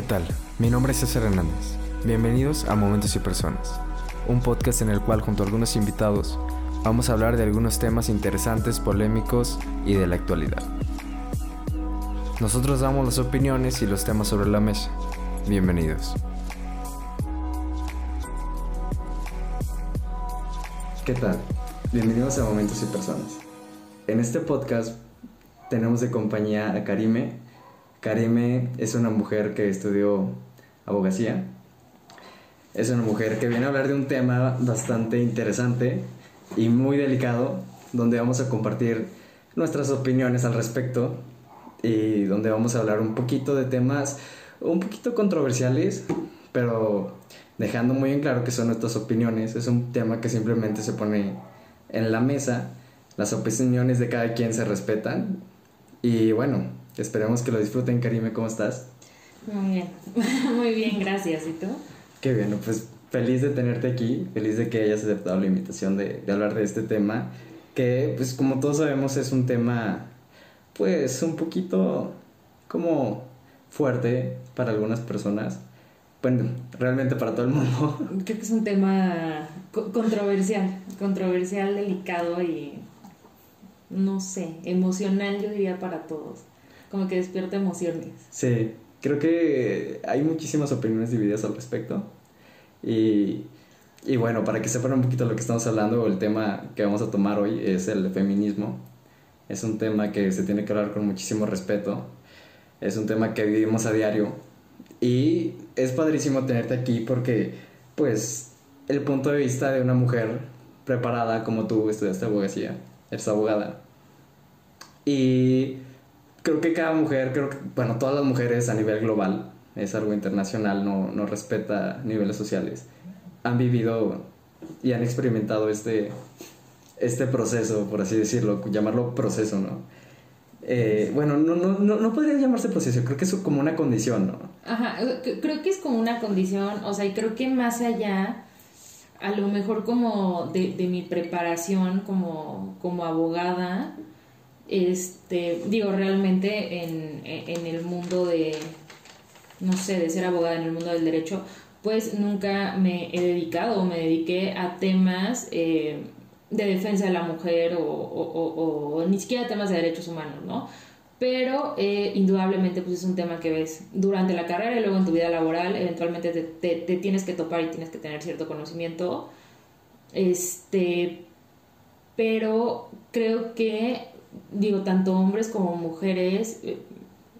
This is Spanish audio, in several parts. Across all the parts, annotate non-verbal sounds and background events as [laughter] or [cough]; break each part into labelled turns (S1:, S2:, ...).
S1: ¿Qué tal? Mi nombre es César Hernández. Bienvenidos a Momentos y Personas, un podcast en el cual junto a algunos invitados vamos a hablar de algunos temas interesantes, polémicos y de la actualidad. Nosotros damos las opiniones y los temas sobre la mesa. Bienvenidos. ¿Qué tal? Bienvenidos a Momentos y Personas. En este podcast tenemos de compañía a Karime. Karime es una mujer que estudió abogacía. Es una mujer que viene a hablar de un tema bastante interesante y muy delicado, donde vamos a compartir nuestras opiniones al respecto y donde vamos a hablar un poquito de temas un poquito controversiales, pero dejando muy en claro que son nuestras opiniones. Es un tema que simplemente se pone en la mesa. Las opiniones de cada quien se respetan. Y bueno, esperemos que lo disfruten. Karime, ¿cómo estás?
S2: Muy bien, [laughs] muy bien, gracias. ¿Y tú?
S1: Qué bien, pues feliz de tenerte aquí, feliz de que hayas aceptado la invitación de, de hablar de este tema, que pues como todos sabemos es un tema pues un poquito como fuerte para algunas personas. Bueno, realmente para todo el mundo. [laughs]
S2: Creo que es un tema controversial, controversial, delicado y no sé, emocional yo diría para todos. Como que despierta emociones.
S1: Sí, creo que hay muchísimas opiniones divididas al respecto. Y, y bueno, para que sepan un poquito lo que estamos hablando, el tema que vamos a tomar hoy es el feminismo. Es un tema que se tiene que hablar con muchísimo respeto. Es un tema que vivimos a diario. Y es padrísimo tenerte aquí porque, pues, el punto de vista de una mujer preparada como tú estudiaste abogacía, eres abogada. Y creo que cada mujer, creo que, bueno, todas las mujeres a nivel global, es algo internacional, no, no respeta niveles sociales, han vivido y han experimentado este, este proceso, por así decirlo, llamarlo proceso, ¿no? Eh, bueno, no, no, no, no podría llamarse proceso, creo que es como una condición, ¿no?
S2: Ajá, creo que es como una condición, o sea, y creo que más allá, a lo mejor como de, de mi preparación como, como abogada, este, digo, realmente en, en el mundo de, no sé, de ser abogada en el mundo del derecho, pues nunca me he dedicado o me dediqué a temas eh, de defensa de la mujer o, ni siquiera temas de derechos humanos, ¿no? Pero eh, indudablemente pues es un tema que ves durante la carrera y luego en tu vida laboral, eventualmente te, te, tienes que topar y tienes que tener cierto conocimiento. Este, pero creo que, digo, tanto hombres como mujeres, eh,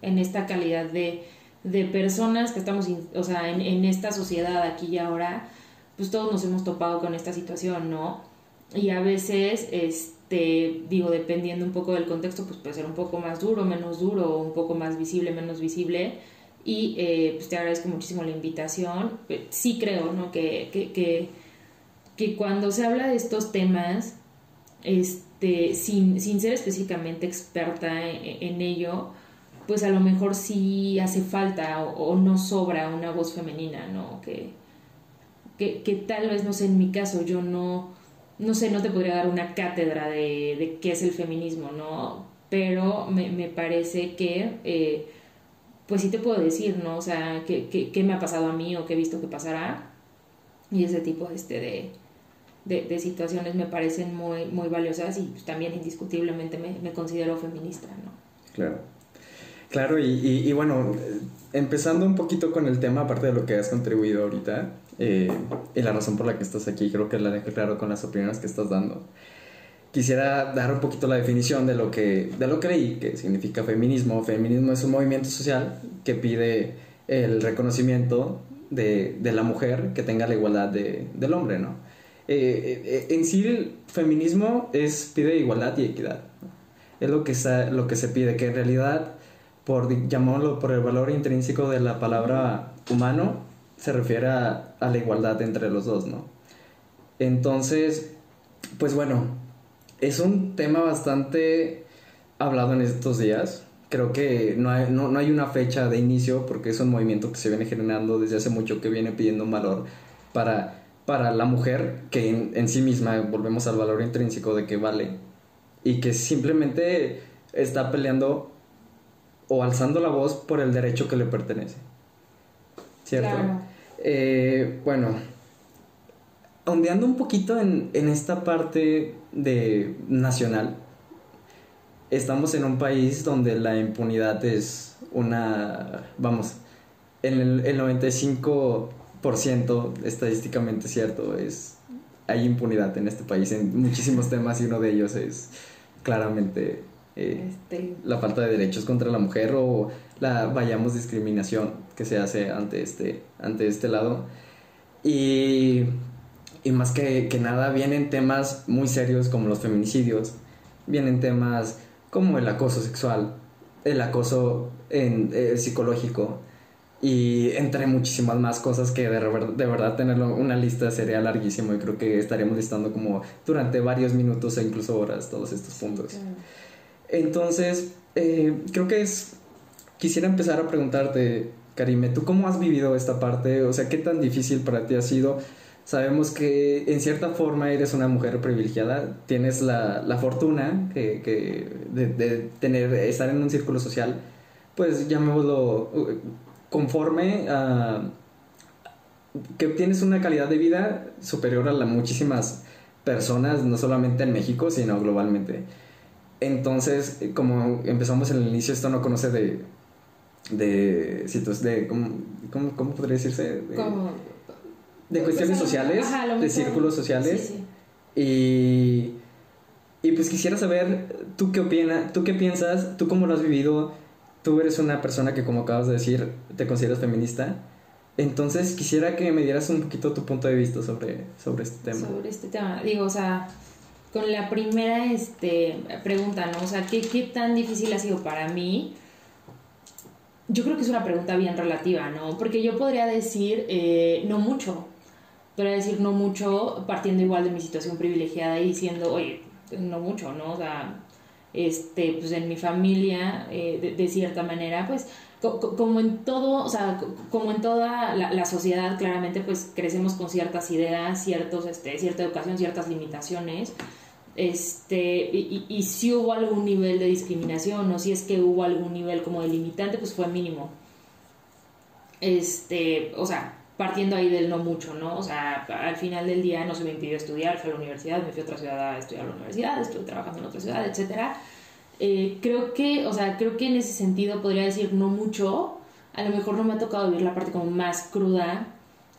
S2: en esta calidad de, de personas que estamos, o sea, en, en esta sociedad aquí y ahora, pues todos nos hemos topado con esta situación, ¿no? y a veces, este, digo, dependiendo un poco del contexto, pues puede ser un poco más duro, menos duro, un poco más visible, menos visible. Y eh, pues te agradezco muchísimo la invitación. Sí creo, ¿no? Que, que, que, que cuando se habla de estos temas, este, sin, sin ser específicamente experta en, ello, pues a lo mejor sí hace falta o, no sobra una voz femenina, ¿no? Que, que, que tal vez, no sé, en mi caso yo no no sé, no te podría dar una cátedra de, de qué es el feminismo, ¿no? Pero me, me parece que, eh, pues sí te puedo decir, ¿no? O sea, qué, qué, me ha pasado a mí o qué he visto que pasará. Y ese tipo este, de, de, de situaciones me parecen muy, muy valiosas y también indiscutiblemente me, me, considero feminista, ¿no?
S1: Claro. Claro, y, y, bueno, empezando un poquito con el tema, aparte de lo que has contribuido ahorita, eh, y la razón por la que estás aquí, creo que la dejé claro con las opiniones que estás dando. Quisiera dar un poquito la definición de lo que, de lo que que significa feminismo. Feminismo es un movimiento social que pide el reconocimiento de, de la mujer que tenga la igualdad de, del hombre, ¿no? Eh, eh, en sí, el feminismo es, pide igualdad y equidad. Es lo que, está, lo que se pide, que en realidad, por llamarlo por el valor intrínseco de la palabra humano, se refiere a, la igualdad entre los dos, ¿no? Entonces, pues bueno, es un tema bastante hablado en estos días. Creo que no hay, no, hay una fecha de inicio porque es un movimiento que se viene generando desde hace mucho que viene pidiendo un valor para, para la mujer que en, en sí misma, volvemos al valor intrínseco de que vale y que simplemente está peleando o alzando la voz por el derecho que le pertenece. ¿cierto? Eh, bueno, ondeando un poquito en, en esta parte de nacional, estamos en un país donde la impunidad es una, vamos, en el, el 95% estadísticamente cierto es hay impunidad en este país en muchísimos temas y uno de ellos es claramente eh, este. la falta de derechos contra la mujer o la vayamos discriminación que se hace ante este ante este lado y, y más que, que nada vienen temas muy serios como los feminicidios vienen temas como el acoso sexual el acoso en, eh, psicológico y entre muchísimas más cosas que de, de verdad tenerlo una lista sería larguísimo y creo que estaríamos listando como durante varios minutos e incluso horas todos estos puntos. Entonces, eh, creo que es, quisiera empezar a preguntarte, Karime, ¿tú cómo has vivido esta parte? O sea, ¿qué tan difícil para ti ha sido? Sabemos que en cierta forma eres una mujer privilegiada, tienes la, la fortuna que, que de, de, tener, estar en un círculo social, pues llamémoslo conforme a que tienes una calidad de vida superior a la muchísimas personas, no solamente en México, sino globalmente. Entonces, como empezamos en el inicio, esto no conoce de de de ¿cómo, cómo, podría decirse? De, de cuestiones pues, sociales, de círculos sociales. Y y pues quisiera saber tú qué opinas, tú qué piensas, tú cómo lo has vivido tú eres una persona que, como acabas de decir, te consideras feminista. Entonces quisiera que me dieras un poquito tu punto de vista sobre, sobre este tema.
S2: Sobre este tema. Digo, o sea, con la primera este, pregunta, ¿no? O sea, ¿qué, ¿qué tan difícil ha sido para mí? Yo creo que es una pregunta bien relativa, ¿no? Porque yo podría decir eh, no mucho. Podría decir no mucho partiendo igual de mi situación privilegiada y diciendo, oye, no mucho, ¿no? O sea, este, pues en mi familia, eh, de, cierta manera, pues como en todo, o sea, como en toda la, sociedad, claramente, pues crecemos con ciertas ideas, ciertos, este, cierta educación, ciertas limitaciones. Este, y, y, si hubo algún nivel de discriminación o si es que hubo algún nivel como de limitante, pues fue mínimo. Este, o sea, partiendo ahí del no mucho, ¿no? O sea, al final del día no se me impidió estudiar, fui a la universidad, me fui a otra ciudad a estudiar a la universidad, estuve trabajando en otra ciudad, etcétera. Eh, creo que, o sea, creo que en ese sentido podría decir no mucho, a lo mejor no me ha tocado vivir la parte como más cruda,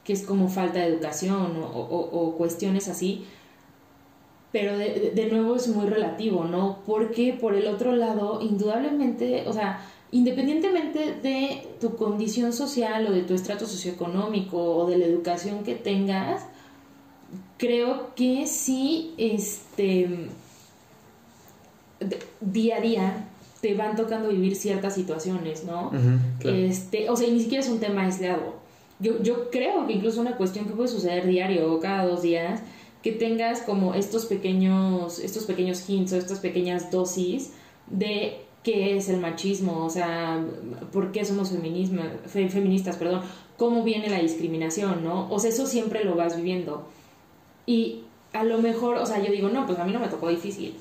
S2: que es como falta de educación o, o, cuestiones así, pero de, de, nuevo es muy relativo, ¿no? Porque por el otro lado, indudablemente, o sea, independientemente de tu condición social o de tu estrato socioeconómico o de la educación que tengas, creo que sí, este, día a día te van tocando vivir ciertas situaciones, ¿no? este, o sea, ni siquiera es un tema aislado. Yo, yo creo que incluso una cuestión que puede suceder diario o cada dos días, que tengas como estos pequeños, estos pequeños hints o estas pequeñas dosis de qué es el machismo, o sea, por qué somos feminismo, feministas, perdón, cómo viene la discriminación, ¿no? O sea, eso siempre lo vas viviendo. Y a lo mejor, o sea, yo digo, no, pues a mí no me tocó difícil.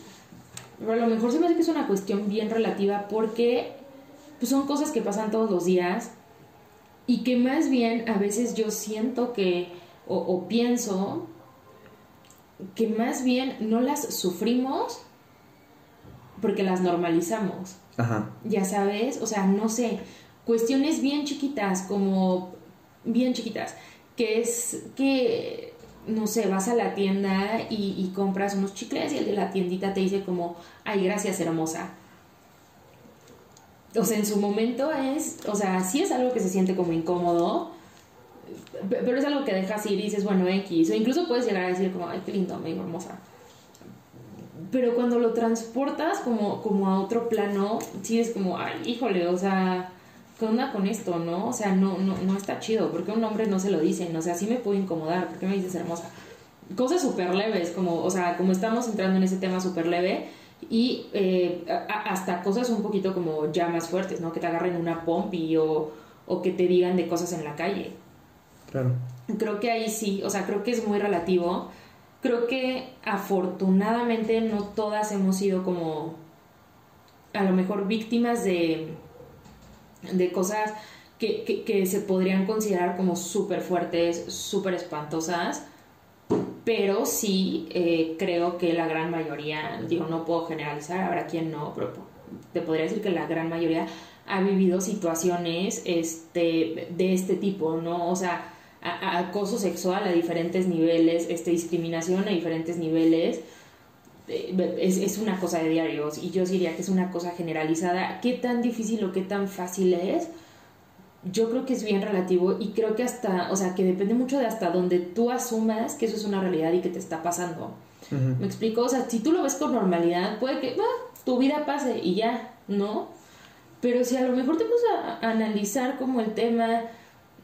S2: Pero a lo mejor se me hace que es una cuestión bien relativa porque pues, son cosas que pasan todos los días y que más bien a veces yo siento que, o, o pienso, que más bien no las sufrimos porque las normalizamos. Ajá. Ya sabes, o sea, no sé, cuestiones bien chiquitas, como bien chiquitas, que es que, no sé, vas a la tienda y, compras unos chicles y el de la tiendita te dice como, ay, gracias, hermosa. O sea, en su momento es, o sea, sí es algo que se siente como incómodo, pero es algo que dejas ir y dices, bueno, X, o incluso puedes llegar a decir como, ay, qué lindo, me digo hermosa pero cuando lo transportas como, como a otro plano, sí es como, ay, híjole, o sea, ¿qué onda con esto, no? O sea, no, no, no está chido, porque un hombre no se lo dicen, o sea, sí me puede incomodar, porque me dices hermosa. Cosas súper leves, como, o sea, como estamos entrando en ese tema súper leve, y eh, hasta cosas un poquito como ya más fuertes, ¿no? Que te agarren una pompi o, o que te digan de cosas en la calle. Claro. Creo que ahí sí, o sea, creo que es muy relativo creo que afortunadamente no todas hemos sido como a lo mejor víctimas de, de cosas que, que, se podrían considerar como súper fuertes, súper espantosas, pero sí eh, creo que la gran mayoría, digo, no puedo generalizar, habrá quien no, pero te podría decir que la gran mayoría ha vivido situaciones este, de este tipo, ¿no? O sea, acoso sexual a diferentes niveles, este, discriminación a diferentes niveles, eh, es, es, una cosa de diarios y yo diría que es una cosa generalizada. ¿Qué tan difícil o qué tan fácil es? Yo creo que es bien relativo y creo que hasta, o sea, que depende mucho de hasta donde tú asumas que eso es una realidad y que te está pasando. ¿Me explico? O sea, si tú lo ves con normalidad, puede que ah, tu vida pase y ya, ¿no? Pero si a lo mejor te pones a analizar como el tema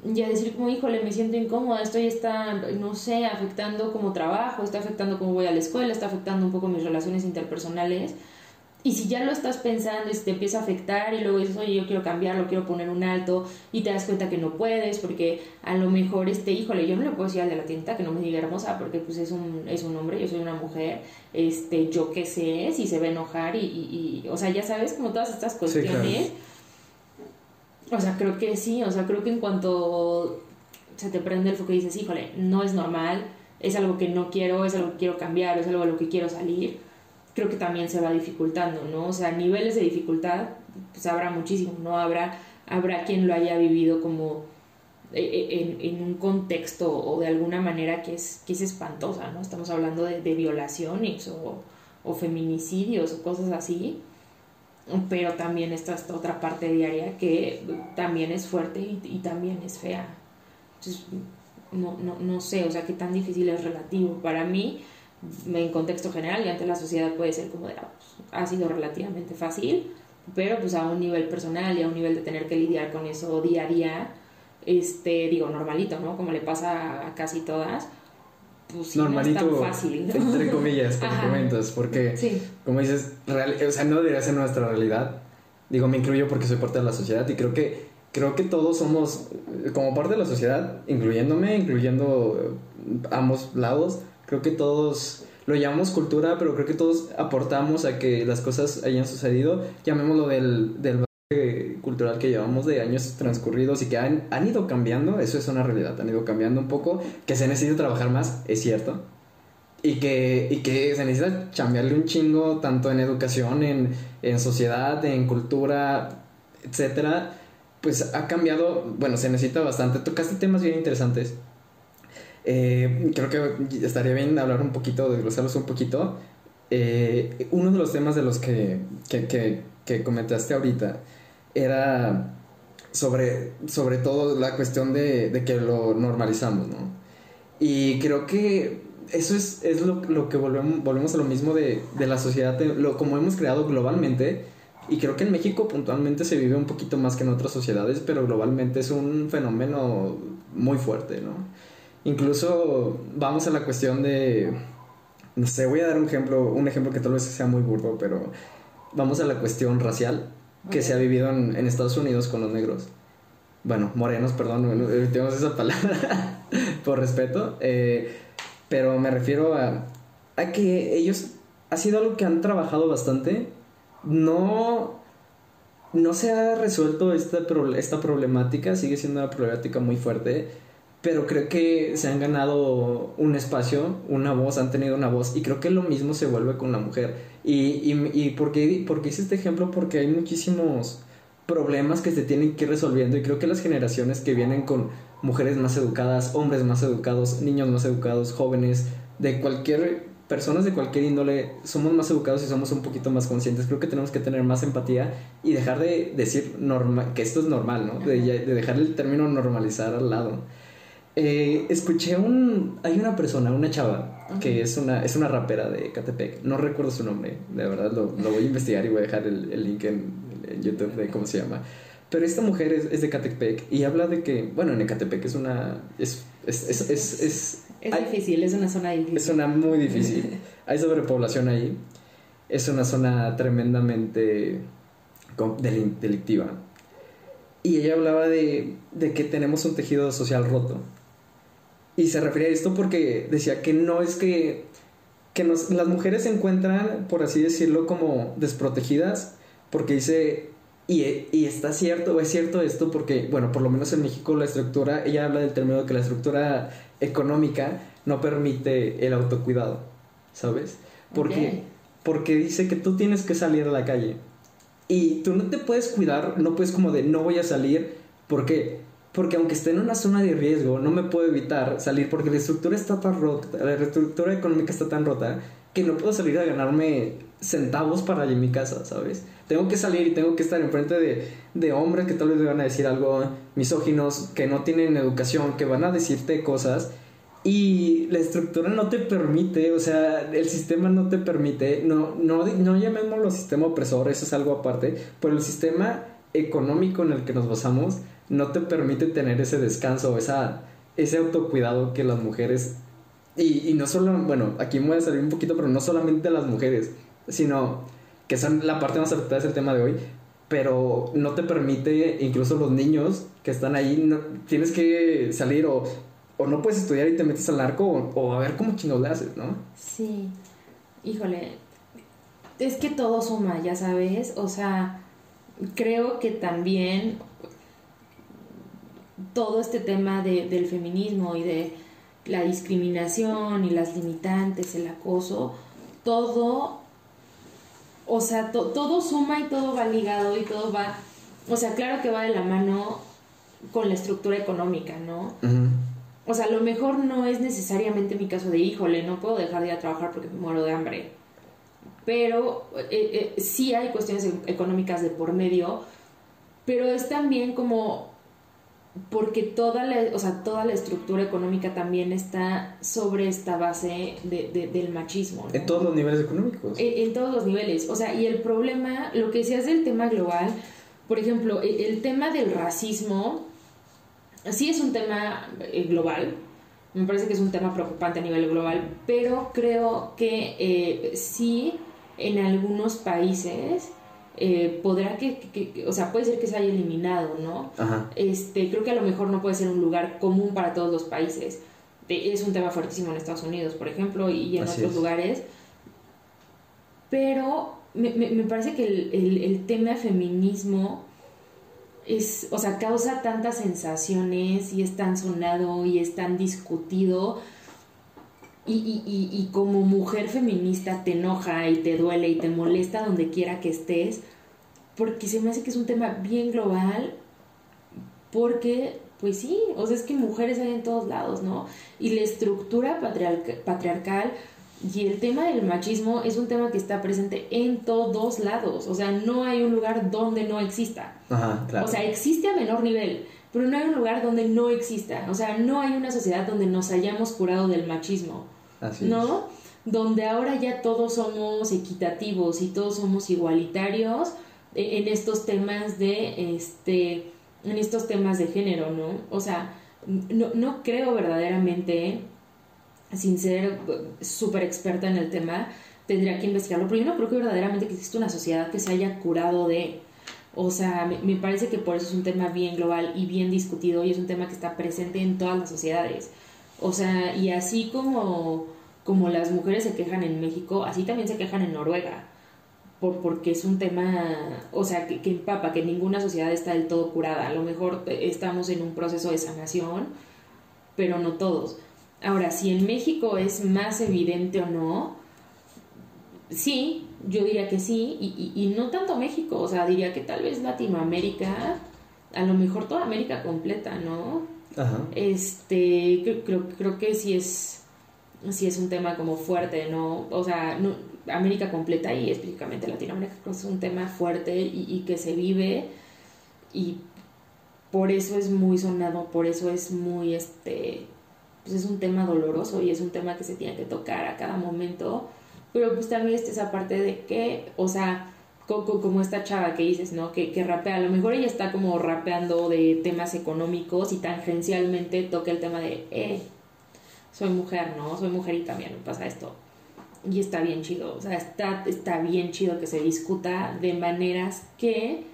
S2: y a decir como, híjole, me siento incómoda, esto ya está, no sé, afectando como trabajo, está afectando cómo voy a la escuela, está afectando un poco mis relaciones interpersonales. Y si ya lo estás pensando y te empieza a afectar y luego dices, oye, yo quiero cambiarlo, quiero poner un alto y te das cuenta que no puedes porque a lo mejor, este, híjole, yo no le puedo decir al de la tienda que no me diga hermosa porque pues es un, es un hombre, yo soy una mujer, este, yo qué sé, si se va a enojar y, y, o sea, ya sabes, como todas estas cuestiones. O sea, creo que sí, o sea, creo que en cuanto se te prende el foco y dices, híjole, no es normal, es algo que no quiero, es algo que quiero cambiar, es algo a lo que quiero salir, creo que también se va dificultando, ¿no? O sea, niveles de dificultad, pues habrá muchísimo, ¿no? Habrá, habrá quien lo haya vivido como eh, eh, en, un contexto o de alguna manera que es, que es espantosa, ¿no? Estamos hablando de, de violaciones o, o feminicidios o cosas así pero también está esta otra parte diaria que también es fuerte y, también es fea. Entonces, no, no, no, sé, o sea, qué tan difícil es relativo. Para mí, en contexto general y ante la sociedad puede ser como de, ah, pues, ha sido relativamente fácil, pero pues a un nivel personal y a un nivel de tener que lidiar con eso día a día, este, digo, normalito, ¿no? Como le pasa a casi todas, pues normalito,
S1: fácil, entre comillas, como comentas, porque, como dices, real, o sea, no debería ser nuestra realidad. Digo, me incluyo porque soy parte de la sociedad y creo que, creo que todos somos, como parte de la sociedad, incluyéndome, incluyendo ambos lados, creo que todos lo llamamos cultura, pero creo que todos aportamos a que las cosas hayan sucedido, llamémoslo del, del cultural que llevamos de años transcurridos y que han, han, ido cambiando, eso es una realidad, han ido cambiando un poco, que se necesita trabajar más, es cierto, y que, y que se necesita cambiarle un chingo tanto en educación, en, en sociedad, en cultura, etcétera, pues ha cambiado, bueno, se necesita bastante. Tocaste temas bien interesantes. Eh, creo que estaría bien hablar un poquito, desglosarlos un poquito. Eh, uno de los temas de los que, que, que comentaste ahorita era sobre, sobre todo la cuestión de, que lo normalizamos, ¿no? Y creo que eso es, es lo, lo, que volvemos, volvemos a lo mismo de, de la sociedad, lo, como hemos creado globalmente. Y creo que en México puntualmente se vive un poquito más que en otras sociedades, pero globalmente es un fenómeno muy fuerte, ¿no? Incluso vamos a la cuestión de, no sé, voy a dar un ejemplo, un ejemplo que tal vez sea muy burdo, pero vamos a la cuestión racial que se ha vivido en, Estados Unidos con los negros. Bueno, morenos, perdón, tenemos esa palabra [laughs] por respeto. Eh, pero me refiero a, a que ellos ha sido algo que han trabajado bastante. No, no se ha resuelto esta, esta problemática, sigue siendo una problemática muy fuerte, pero creo que se han ganado un espacio, una voz, han tenido una voz, y creo que lo mismo se vuelve con la mujer y, y, y ¿por, qué, hice este ejemplo? Porque hay muchísimos problemas que se tienen que ir resolviendo y creo que las generaciones que vienen con mujeres más educadas, hombres más educados, niños más educados, jóvenes, de cualquier personas de cualquier índole somos más educados y somos un poquito más conscientes. Creo que tenemos que tener más empatía y dejar de decir normal, que esto es normal, ¿no? De dejar el término normalizar al lado. Eh, escuché un. Hay una persona, una chava, que es una, es una rapera de Catepec. No recuerdo su nombre, de verdad lo, lo voy a investigar y voy a dejar el, el link en, YouTube de cómo se llama. Pero esta mujer es, es, de Catepec y habla de que, bueno, en Ecatepec es una. Es, es, es,
S2: es, es difícil, es una zona difícil.
S1: Es una muy difícil. [laughs] hay sobrepoblación ahí. Es una zona tremendamente delictiva. Y ella hablaba de, de que tenemos un tejido social roto y se refería a esto porque decía que no es que, que las mujeres se encuentran, por así decirlo, como desprotegidas, porque dice, Y, y, está cierto, es cierto esto porque, bueno, por lo menos en México la estructura, ella habla del término de que la estructura económica no permite el autocuidado, ¿sabes? Porque, porque dice que tú tienes que salir a la calle y tú no te puedes cuidar, no puedes como de no voy a salir, ¿por qué? Porque aunque esté en una zona de riesgo, no me puedo evitar salir porque la estructura está tan rota, la estructura económica está tan rota que no puedo salir a ganarme centavos para ir a mi casa, ¿sabes? Tengo que salir y tengo que estar enfrente de, de hombres que tal vez me van a decir algo misóginos, que no tienen educación, que van a decirte cosas y la estructura no te permite, o sea, el sistema no te permite, no, no, no llamémoslo sistema opresor, eso es algo aparte, pero el sistema económico en el que nos basamos no te permite tener ese descanso, esa, ese autocuidado que las mujeres, y, y no solo, bueno, aquí me voy a salir un poquito, pero no solamente las mujeres, sino que son la parte más afectada del tema de hoy, pero no te permite, incluso los niños que están ahí, tienes que salir o, o no puedes estudiar y te metes al arco o, a ver cómo chinos le haces, ¿no?
S2: Sí, híjole, es que todo suma, ya sabes, o sea, creo que también todo este tema de, del feminismo y de la discriminación y las limitantes, el acoso, todo o sea, todo suma y todo va ligado y todo va, o sea, claro que va de la mano con la estructura económica, ¿no? O sea, lo mejor no es necesariamente mi caso de, híjole, no puedo dejar de ir a trabajar porque me muero de hambre. Pero eh, eh, sí hay cuestiones e-, económicas de por medio, pero es también como porque toda la, o sea, toda la estructura económica también está sobre esta base de, del machismo.
S1: En todos los niveles económicos.
S2: En, todos los niveles. O sea, y el problema, lo que decías del tema global, por ejemplo, e, el, tema del racismo, sí es un tema eh, global, me parece que es un tema preocupante a nivel global, pero creo que eh, sí en algunos países eh, podrá que, o sea, puede ser que se haya eliminado, ¿no? Este, creo que a lo mejor no puede ser un lugar común para todos los países. Es un tema fuertísimo en Estados Unidos, por ejemplo, y en otros lugares. Pero me, me, parece que el, el, tema feminismo es, o sea, causa tantas sensaciones y es tan sonado y es tan discutido. Y, y, y, como mujer feminista te enoja y te duele y te molesta donde quiera que estés, porque se me hace que es un tema bien global, porque, pues sí, o sea, es que mujeres hay en todos lados, ¿no? Y la estructura patriarcal y el tema del machismo es un tema que está presente en todos lados, o sea, no hay un lugar donde no exista. Ajá, claro. O sea, existe a menor nivel, pero no hay un lugar donde no exista, o sea, no hay una sociedad donde nos hayamos curado del machismo. ¿No? Donde ahora ya todos somos equitativos y todos somos igualitarios e, en estos temas de este en estos temas de género, ¿no? O sea, no, no creo verdaderamente, sin ser súper experta en el tema, tendría que investigarlo, pero yo no creo que verdaderamente que existe una sociedad que se haya curado de, o sea, me, me, parece que por eso es un tema bien global y bien discutido y es un tema que está presente en todas las sociedades. O sea, y así como, como las mujeres se quejan en México, así también se quejan en Noruega. Por, porque es un tema, o sea, que, que empapa, que ninguna sociedad está del todo curada. A lo mejor estamos en un proceso de sanación, pero no todos. Ahora, si en México es más evidente o no, sí, yo diría que sí, y, y, no tanto México, o sea, diría que tal vez Latinoamérica, a lo mejor toda América completa, ¿no? Este, creo, creo que sí es, sí es un tema como fuerte, ¿no? O sea, no, América completa y específicamente Latinoamérica es un tema fuerte y, que se vive y por eso es muy sonado, por eso es muy, este, pues es un tema doloroso y es un tema que se tiene que tocar a cada momento, pero pues también está esa parte de que, o sea, como esta chava que dices, ¿no? Que, que rapea, a lo mejor ella está como rapeando de temas económicos y tangencialmente toca el tema de, eh, soy mujer, ¿no? Soy mujer y también me pasa esto. Y está bien chido, o sea, está, está bien chido que se discuta de maneras que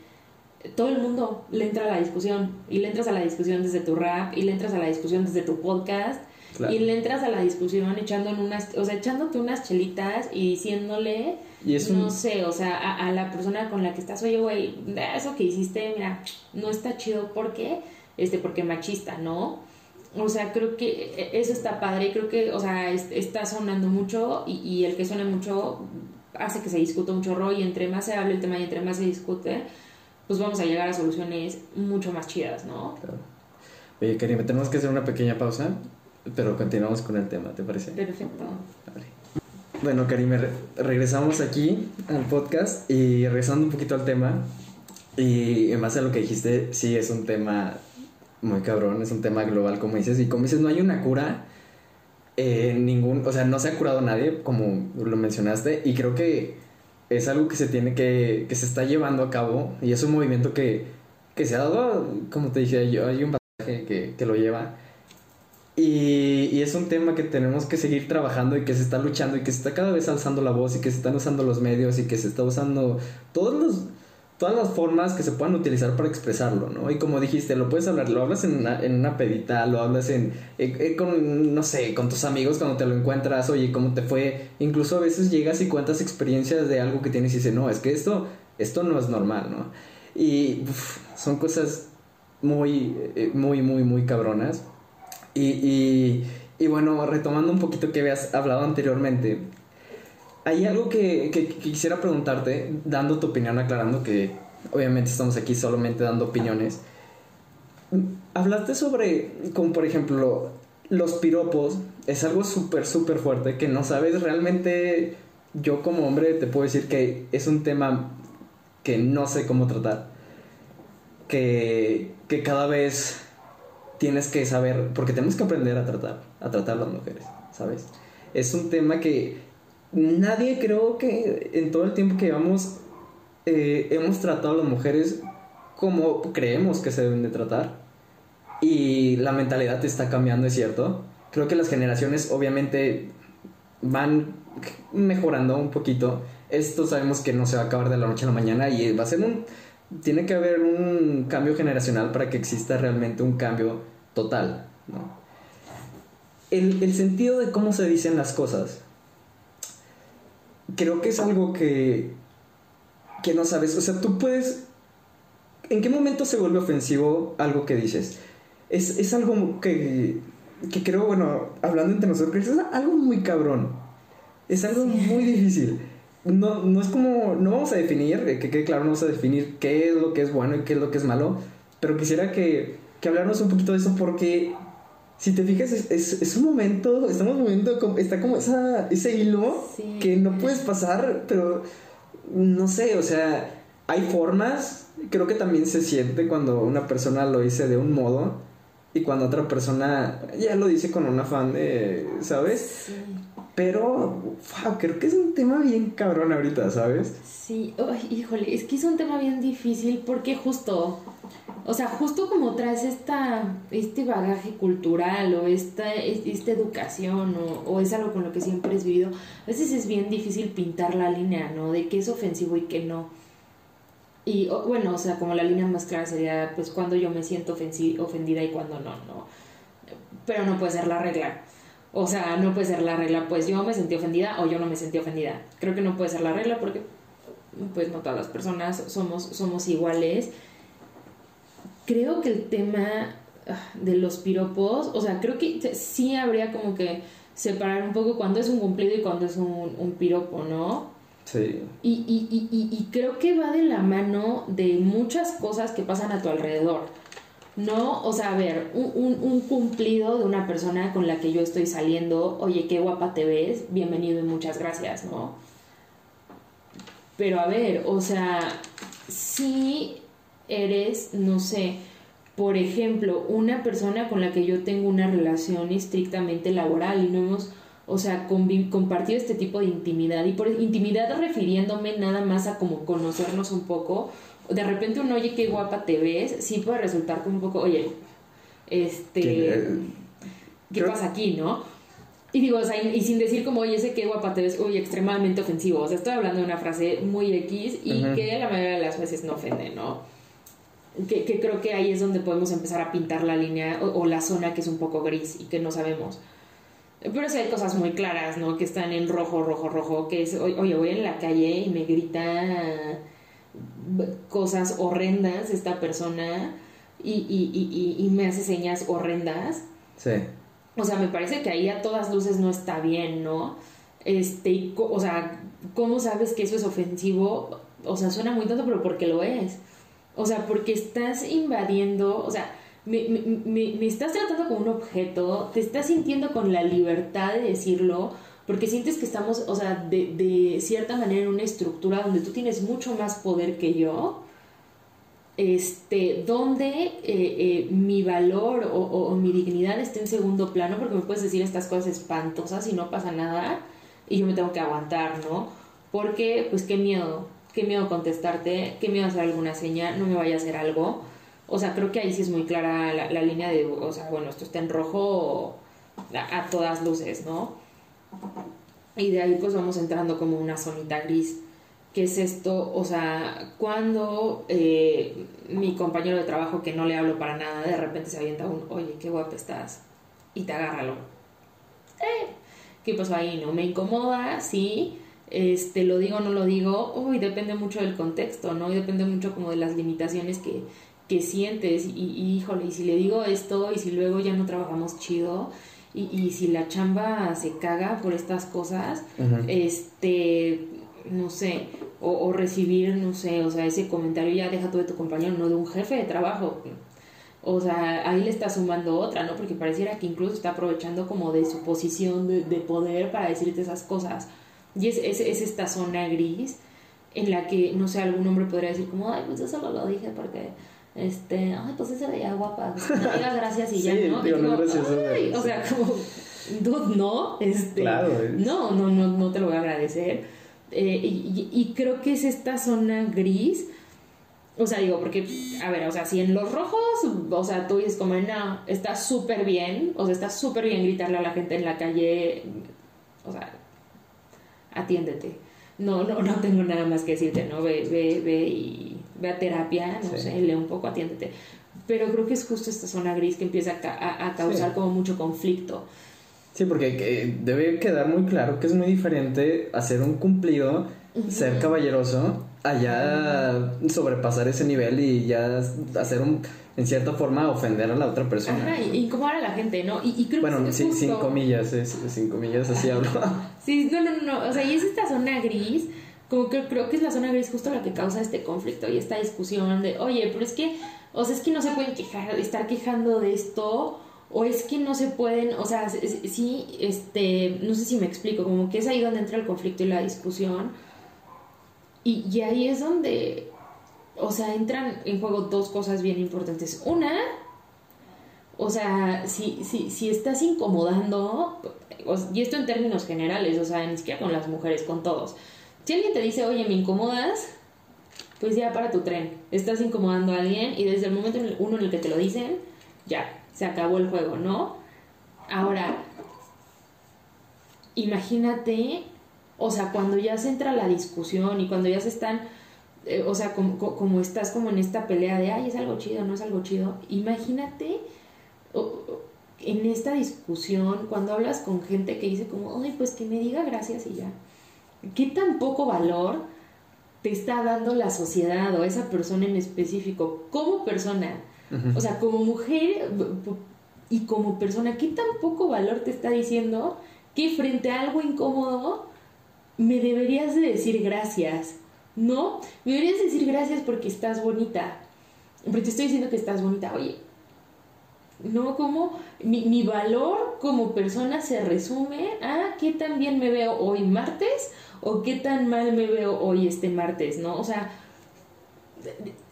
S2: todo el mundo le entra a la discusión y le entras a la discusión desde tu rap y le entras a la discusión desde tu podcast y le entras a la discusión echando unas, o sea, echándote unas chelitas y diciéndole
S1: Y es un-
S2: no sé, o sea, a, a la persona con la que estás, oye, güey, eso que hiciste, mira, no está chido porque, este, porque machista, ¿no? O sea, creo que e, eso está padre, creo que, o sea, es- está sonando mucho y, y el que suene mucho hace que se discuta un chorro y entre más se hable el tema y entre más se discute, pues vamos a llegar a soluciones mucho más chidas, ¿no?
S1: Claro. Oye, Karim, tenemos que hacer una pequeña pausa, pero continuamos con el tema, ¿te parece?
S2: Perfecto.
S1: Vale. Bueno, Karime, re- regresamos aquí al podcast y regresando un poquito al tema. Y en base a lo que dijiste, sí, es un tema muy cabrón, es un tema global, como dices. Y como dices, no hay una cura, eh, ningún, o sea, no se ha curado nadie, como lo mencionaste. Y creo que es algo que se tiene que, que se está llevando a cabo. Y es un movimiento que, que se ha dado, como te dije, yo- hay un pasaje que, que lo lleva. Y, y es un tema que tenemos que seguir trabajando y que se está luchando y que se está cada vez alzando la voz y que se están usando los medios y que se está usando todos los, todas las formas que se puedan utilizar para expresarlo, ¿no? Y como dijiste, lo puedes hablar, lo hablas en una, en una pedita, lo hablas en, eh, eh, con, no sé, con tus amigos cuando te lo encuentras, oye, ¿cómo te fue? Incluso a veces llegas y cuentas experiencias de algo que tienes y dices, no, es que esto, esto no es normal, ¿no? Y son cosas muy, eh, muy, muy, muy cabronas. Y, y, y bueno, retomando un poquito que habías hablado anteriormente, hay algo que, que- que quisiera preguntarte, dando tu opinión, aclarando que obviamente estamos aquí solamente dando opiniones. Hablaste sobre, como por ejemplo, los piropos, es algo súper, súper fuerte que no sabes realmente, yo como hombre te puedo decir que es un tema que no sé cómo tratar. Que, que cada vez tienes que saber, porque tenemos que aprender a tratar, a tratar a las mujeres, ¿sabes? Es un tema que nadie creo que en todo el tiempo que llevamos eh, hemos tratado a las mujeres como creemos que se deben de tratar. Y la mentalidad está cambiando, es cierto. Creo que las generaciones obviamente van mejorando un poquito. Esto sabemos que no se va a acabar de la noche a la mañana y va a ser un... Tiene que haber un cambio generacional para que exista realmente un cambio total, ¿no? El, el sentido de cómo se dicen las cosas creo que es algo que, que no sabes. O sea, tú puedes... ¿En qué momento se vuelve ofensivo algo que dices? Es, es algo que, que creo, bueno, hablando entre nosotros, es algo muy cabrón. Es algo muy difícil. No, no es como, no vamos a definir, eh, que quede claro, no vamos a definir qué es lo que es bueno y qué es lo que es malo, pero quisiera que, que habláramos un poquito de eso porque si te fijas, es, es, es un momento, estamos momento, está como esa, ese hilo
S2: Sí.
S1: que no puedes pasar, pero no sé, o sea, hay formas, creo que también se siente cuando una persona lo dice de un modo y cuando otra persona ya lo dice con un afán de, ¿sabes?
S2: Sí.
S1: Pero, wow, creo que es un tema bien cabrón ahorita, ¿sabes?
S2: Sí, híjole, es que es un tema bien difícil porque justo, o sea, justo como traes esta, este bagaje cultural o esta, es- esta educación o, o es algo con lo que siempre has vivido, a veces es bien difícil pintar la línea, ¿no? De qué es ofensivo y qué no. Y o- bueno, o sea, como la línea más clara sería pues cuando yo me siento ofendida y cuando no, ¿no? Pero no puede ser la regla. O sea, no puede ser la regla, pues yo me sentí ofendida o yo no me sentí ofendida. Creo que no puede ser la regla porque pues no todas las personas somos, somos iguales. Creo que el tema ah, de los piropos, o sea, creo que sí habría como que separar un poco cuando es un cumplido y cuando es un, un piropo, ¿no?
S1: Sí.
S2: Y, y, y, y, creo que va de la mano de muchas cosas que pasan a tu alrededor. No, o sea, a ver, un, un, un cumplido de una persona con la que yo estoy saliendo, oye, qué guapa te ves, bienvenido y muchas gracias, ¿no? Pero a ver, o sea, si eres, no sé, por ejemplo, una persona con la que yo tengo una relación estrictamente laboral y no hemos, o sea, compartido este tipo de intimidad, y por intimidad refiriéndome nada más a como conocernos un poco, de repente un oye, qué guapa te ves, sí puede resultar como un poco, oye, este... ¿qué pasa aquí, no? Y digo, o sea, y, y sin decir como, oye, ese qué guapa te ves, uy, extremadamente ofensivo. O sea, estoy hablando de una frase muy X y
S1: Ujú.
S2: que la mayoría de las veces no ofende, ¿no? Que, que creo que ahí es donde podemos empezar a pintar la línea o, o la zona que es un poco gris y que no sabemos. Pero sí hay cosas muy claras, ¿no? Que están en rojo, rojo, rojo, que es, oye, voy en la calle y me grita cosas horrendas esta persona y, y, y, y me hace señas horrendas.
S1: Sí.
S2: O sea, me parece que ahí a todas luces no está bien, ¿no? Este, o sea, ¿cómo sabes que eso es ofensivo? O sea, suena muy tonto, pero porque lo es. O sea, porque estás invadiendo, o sea, me, me, me, estás tratando como un objeto, te estás sintiendo con la libertad de decirlo, porque sientes que estamos, o sea, de, de cierta manera en una estructura donde tú tienes mucho más poder que yo, este, donde eh, eh, mi valor o, o, mi dignidad está en segundo plano, porque me puedes decir estas cosas espantosas y no pasa nada, y yo me tengo que aguantar, ¿no? Porque, pues, qué miedo, qué miedo contestarte, qué miedo hacer alguna señal, no me vaya a hacer algo. O sea, creo que ahí sí es muy clara la, línea de, o sea, bueno, esto está en rojo a, a, todas luces, ¿no? Y de ahí pues vamos entrando como una zonita gris. ¿Qué es esto? O sea, cuando eh, mi compañero de trabajo que no le hablo para nada, de repente se avienta un, oye, qué guapa estás, y te agárralo. Eh, ¿Qué pasó ahí? ¿No? Me incomoda, sí, este, lo digo o no lo digo, uy, depende mucho del contexto, ¿no? Y depende mucho como de las limitaciones que, que sientes, y, y, híjole, y si le digo esto, y si luego ya no trabajamos chido, y, y si la chamba se caga por estas cosas, este, no sé, o, o, recibir, no sé, o sea, ese comentario ya deja todo de tu compañero, no de un jefe de trabajo. O sea, ahí le está sumando otra, ¿no? Porque pareciera que incluso está aprovechando como de su posición de, de poder para decirte esas cosas. Y es, es, es, esta zona gris en la que, no sé, algún hombre podría decir como, ay, pues eso solo lo dije porque, este, ay, pues ese veía guapa, no digas [laughs] gracias y
S1: Sí,
S2: ya, ¿no?
S1: digo,
S2: Y
S1: no, gracias,
S2: o sea, como, dude, no, este,
S1: Claro, es-
S2: no, no, no, no te lo voy a agradecer. Eh, y, y- y creo que es esta zona gris, o sea, digo, porque, a ver, o sea, si en los rojos, o sea, tú dices como, no, está súper bien, o sea, está súper bien gritarle a la gente en la calle, o sea, atiéndete. No, no, no tengo nada más que decirte, ¿no? Ve, ve, ve y ve a terapia, no
S1: Sí.
S2: sé, lee un poco, atiéndete. Pero creo que es justo esta zona gris que empieza a, a- a causar
S1: Sí.
S2: como mucho conflicto.
S1: Sí, porque que- debe quedar muy claro que es muy diferente hacer un cumplido, ser caballeroso, allá sobrepasar ese nivel y ya hacer un, en cierta forma, ofender a la otra persona.
S2: Ajá, y incomodar a la gente, ¿no? Y, y creo
S1: Bueno,
S2: que es
S1: sí,
S2: justo-
S1: sin comillas, es, sin comillas, así hablo. [laughs]
S2: Sí, no, no, no, o sea, y es esta zona gris, como que creo que es la zona gris justo la que causa este conflicto y esta discusión de, oye, pero es que, o sea, es que no se pueden quejar, estar quejando de esto, o es que no se pueden, o sea, sí, este, no sé si me explico, como que es ahí donde entra el conflicto y la discusión, y, y ahí es donde, o sea, entran en juego dos cosas bien importantes. Una, o sea, si, si, si estás incomodando, y esto en términos generales, o sea, ni siquiera con las mujeres, con todos. Si alguien te dice, oye, me incomodas, pues ya para tu tren. Estás incomodando a alguien y desde el momento uno en el que te lo dicen, ya, se acabó el juego, ¿no? Ahora, imagínate, o sea, cuando ya se entra la discusión y cuando ya se están, eh, o sea, como, co- como estás como en esta pelea de, ay, es algo chido, no es algo chido, imagínate en esta discusión, cuando hablas con gente que dice como, ay, pues que me diga gracias y ya. ¿Qué tan poco valor te está dando la sociedad o esa persona en específico como persona? O sea, como mujer y como persona, ¿qué tan poco valor te está diciendo que frente a algo incómodo me deberías de decir gracias? ¿No? Me deberías decir gracias porque estás bonita. Porque te estoy diciendo que estás bonita. Oye, no como mi, mi valor como persona se resume a qué tan bien me veo hoy martes o qué tan mal me veo hoy este martes, ¿no? O sea,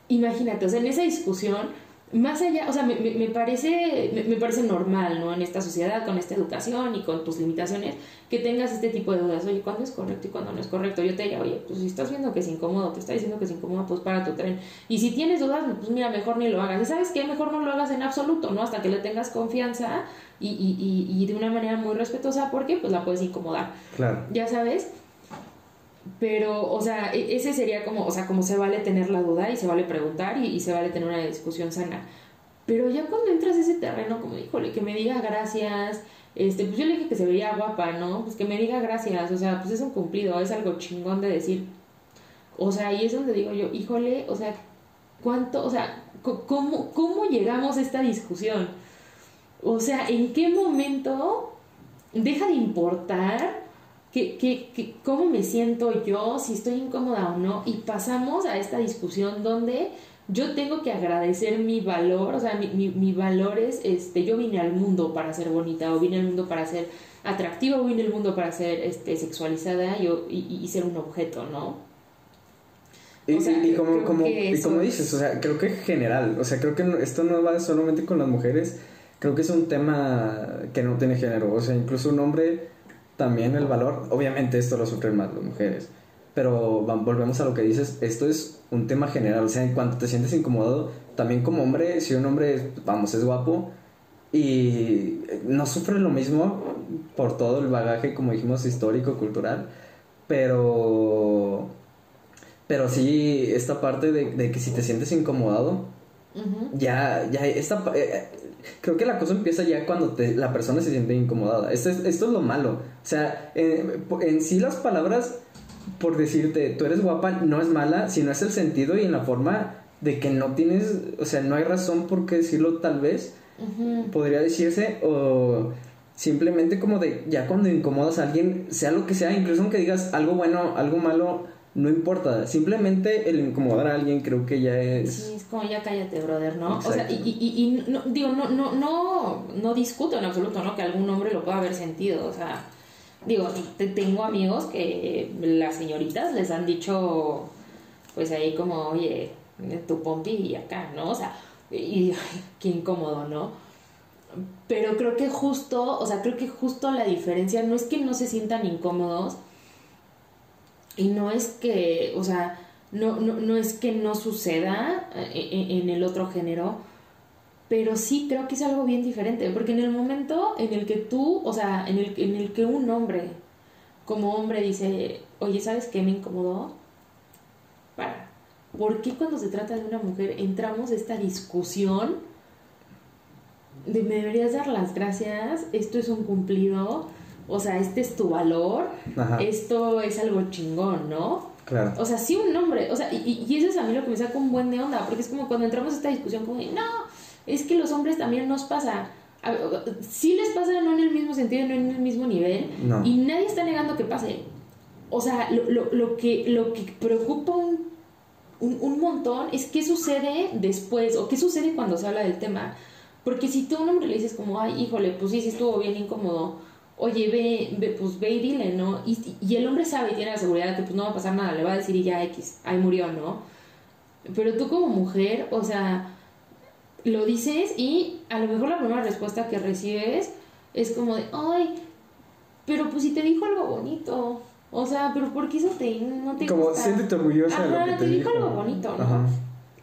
S2: imagínate, o sea, en esa discusión, más allá, o sea, me, me- me parece, me, me parece normal, ¿no? En esta sociedad, con esta educación y con tus limitaciones, que tengas este tipo de dudas, oye, ¿cuándo es correcto y cuándo no es correcto? Yo te diría, oye, pues si estás viendo que es incómodo, te está diciendo que es incómodo, pues para tu tren. Y si tienes dudas, pues mira, mejor ni lo hagas. Y sabes qué, mejor no lo hagas en absoluto, ¿no? Hasta que le tengas confianza y, y, y, y de una manera muy respetuosa, porque pues la puedes incomodar
S1: Claro.
S2: ya sabes. Pero, o sea, e- ese sería como, o sea, como se vale tener la duda y se vale preguntar y, y se vale tener una discusión sana. Pero ya cuando entras a ese terreno, como, híjole, que me diga gracias, este, pues yo le dije que se veía guapa, ¿no? Pues que me diga gracias, o sea, pues es un cumplido, es algo chingón de decir. O sea, y es donde digo yo, híjole, o sea, ¿cuánto, o sea, cómo, cómo llegamos a esta discusión? O sea, ¿en qué momento deja de importar que, que, cómo me siento yo, si estoy incómoda o no? Y pasamos a esta discusión donde yo tengo que agradecer mi valor, o sea, mi, mi, mi, valor es, este, yo vine al mundo para ser bonita, o vine al mundo para ser atractiva, o vine al mundo para ser este, sexualizada y, y, ser un objeto, ¿no?
S1: Y, y, como, como, y como dices, o sea, creo que general, o sea, creo que esto no va solamente con las mujeres, creo que es un tema que no tiene género, o sea, incluso un hombre también el valor, obviamente esto lo sufren más las mujeres, pero volvemos a lo que dices, esto es un tema general, o sea, en cuanto te sientes incomodado, también como hombre, si un hombre, vamos, es guapo y no sufre lo mismo por todo el bagaje, como dijimos, histórico, cultural, pero, pero sí, esta parte de, que si te sientes incomodado, ya, ya, esta, eh, creo que la cosa empieza ya cuando te, la persona se siente incomodada. Esto es, esto es lo malo. O sea, en sí las palabras por decirte, tú eres guapa, no es mala, sino es el sentido y en la forma de que no tienes, o sea, no hay razón por qué decirlo tal vez, podría decirse, o simplemente como de, ya cuando incomodas a alguien, sea lo que sea, incluso aunque digas algo bueno, algo malo, no importa, simplemente el incomodar a alguien creo que ya es...
S2: Sí, es como ya cállate, brother, ¿no? O sea, y, y, y no, digo, no, no, no, no discuto en absoluto, ¿no? Que algún hombre lo pueda haber sentido, o sea Digo, tengo amigos que las señoritas les han dicho, pues ahí como, oye, tu pompi y acá, ¿no? O sea, y qué incómodo, ¿no? Pero creo que justo, o sea, creo que justo la diferencia no es que no se sientan incómodos y no es que, o sea, no, no, no es que no suceda en, en el otro género, pero sí creo que es algo bien diferente, porque en el momento en el que tú, o sea, en el, en el que un hombre, como hombre, dice, oye, ¿sabes qué me incomodó? Para. ¿Por qué cuando se trata de una mujer entramos esta discusión de me deberías dar las gracias, esto es un cumplido, o sea, este es tu valor, esto es algo chingón, ¿no? Claro. O sea, sí un hombre, o sea, y, y, eso es a mí lo que me saca un buen de onda, porque es como cuando entramos a esta discusión como, no, es que los hombres también nos pasa. Sí les pasa, no en el mismo sentido, no en el mismo nivel, y nadie está negando que pase. O sea, lo, lo, lo que, lo que preocupa un, un, montón es qué sucede después o qué sucede cuando se habla del tema. Porque si tú a un hombre le dices como, ay, híjole, pues sí, sí estuvo bien incómodo, oye, ve, ve pues ve y dile, ¿no? Y, y, el hombre sabe y tiene la seguridad de que pues no va a pasar nada, le va a decir y ya X, ahí murió, ¿no? Pero tú como mujer, o sea, lo dices y a lo mejor la primera respuesta que recibes es como de, ay, pero pues si te dijo algo bonito, o sea, pero ¿por qué eso te, no te
S1: Como siéntete orgullosa
S2: de lo que te, te dijo. algo bonito, ¿no?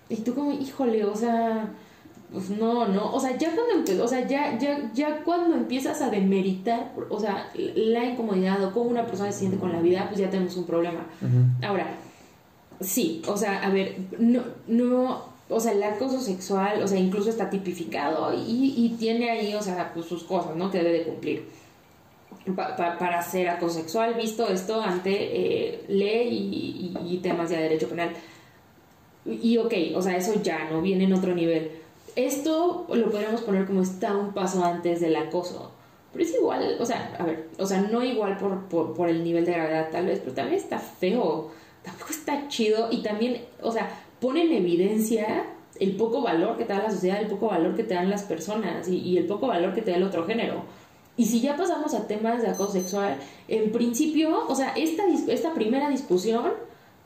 S2: Y tú como, híjole, o sea, pues no, no, o sea, ya cuando o sea, ya, ya, ya cuando empiezas a demeritar, o sea, la incomodidad o cómo una persona se siente con la vida, pues ya tenemos un problema. Ahora, sí, o sea, a ver, no, no, o sea, el acoso sexual, o sea, incluso está tipificado y, y tiene ahí, o sea, pues sus cosas, ¿no? Que debe de cumplir. para ser acoso sexual, visto esto ante eh, ley y, temas de derecho penal. Y ok, o sea, eso ya no viene en otro nivel. Esto lo podríamos poner como está un paso antes del acoso. Pero es igual, o sea, a ver, o sea, no igual por, por, el nivel de gravedad tal vez, pero también está feo, tampoco está chido y también, o sea, pone en evidencia el poco valor que te da la sociedad, el poco valor que te dan las personas y, el poco valor que te da el otro género. Y si ya pasamos a temas de acoso sexual, en principio, o sea, esta, esta primera discusión,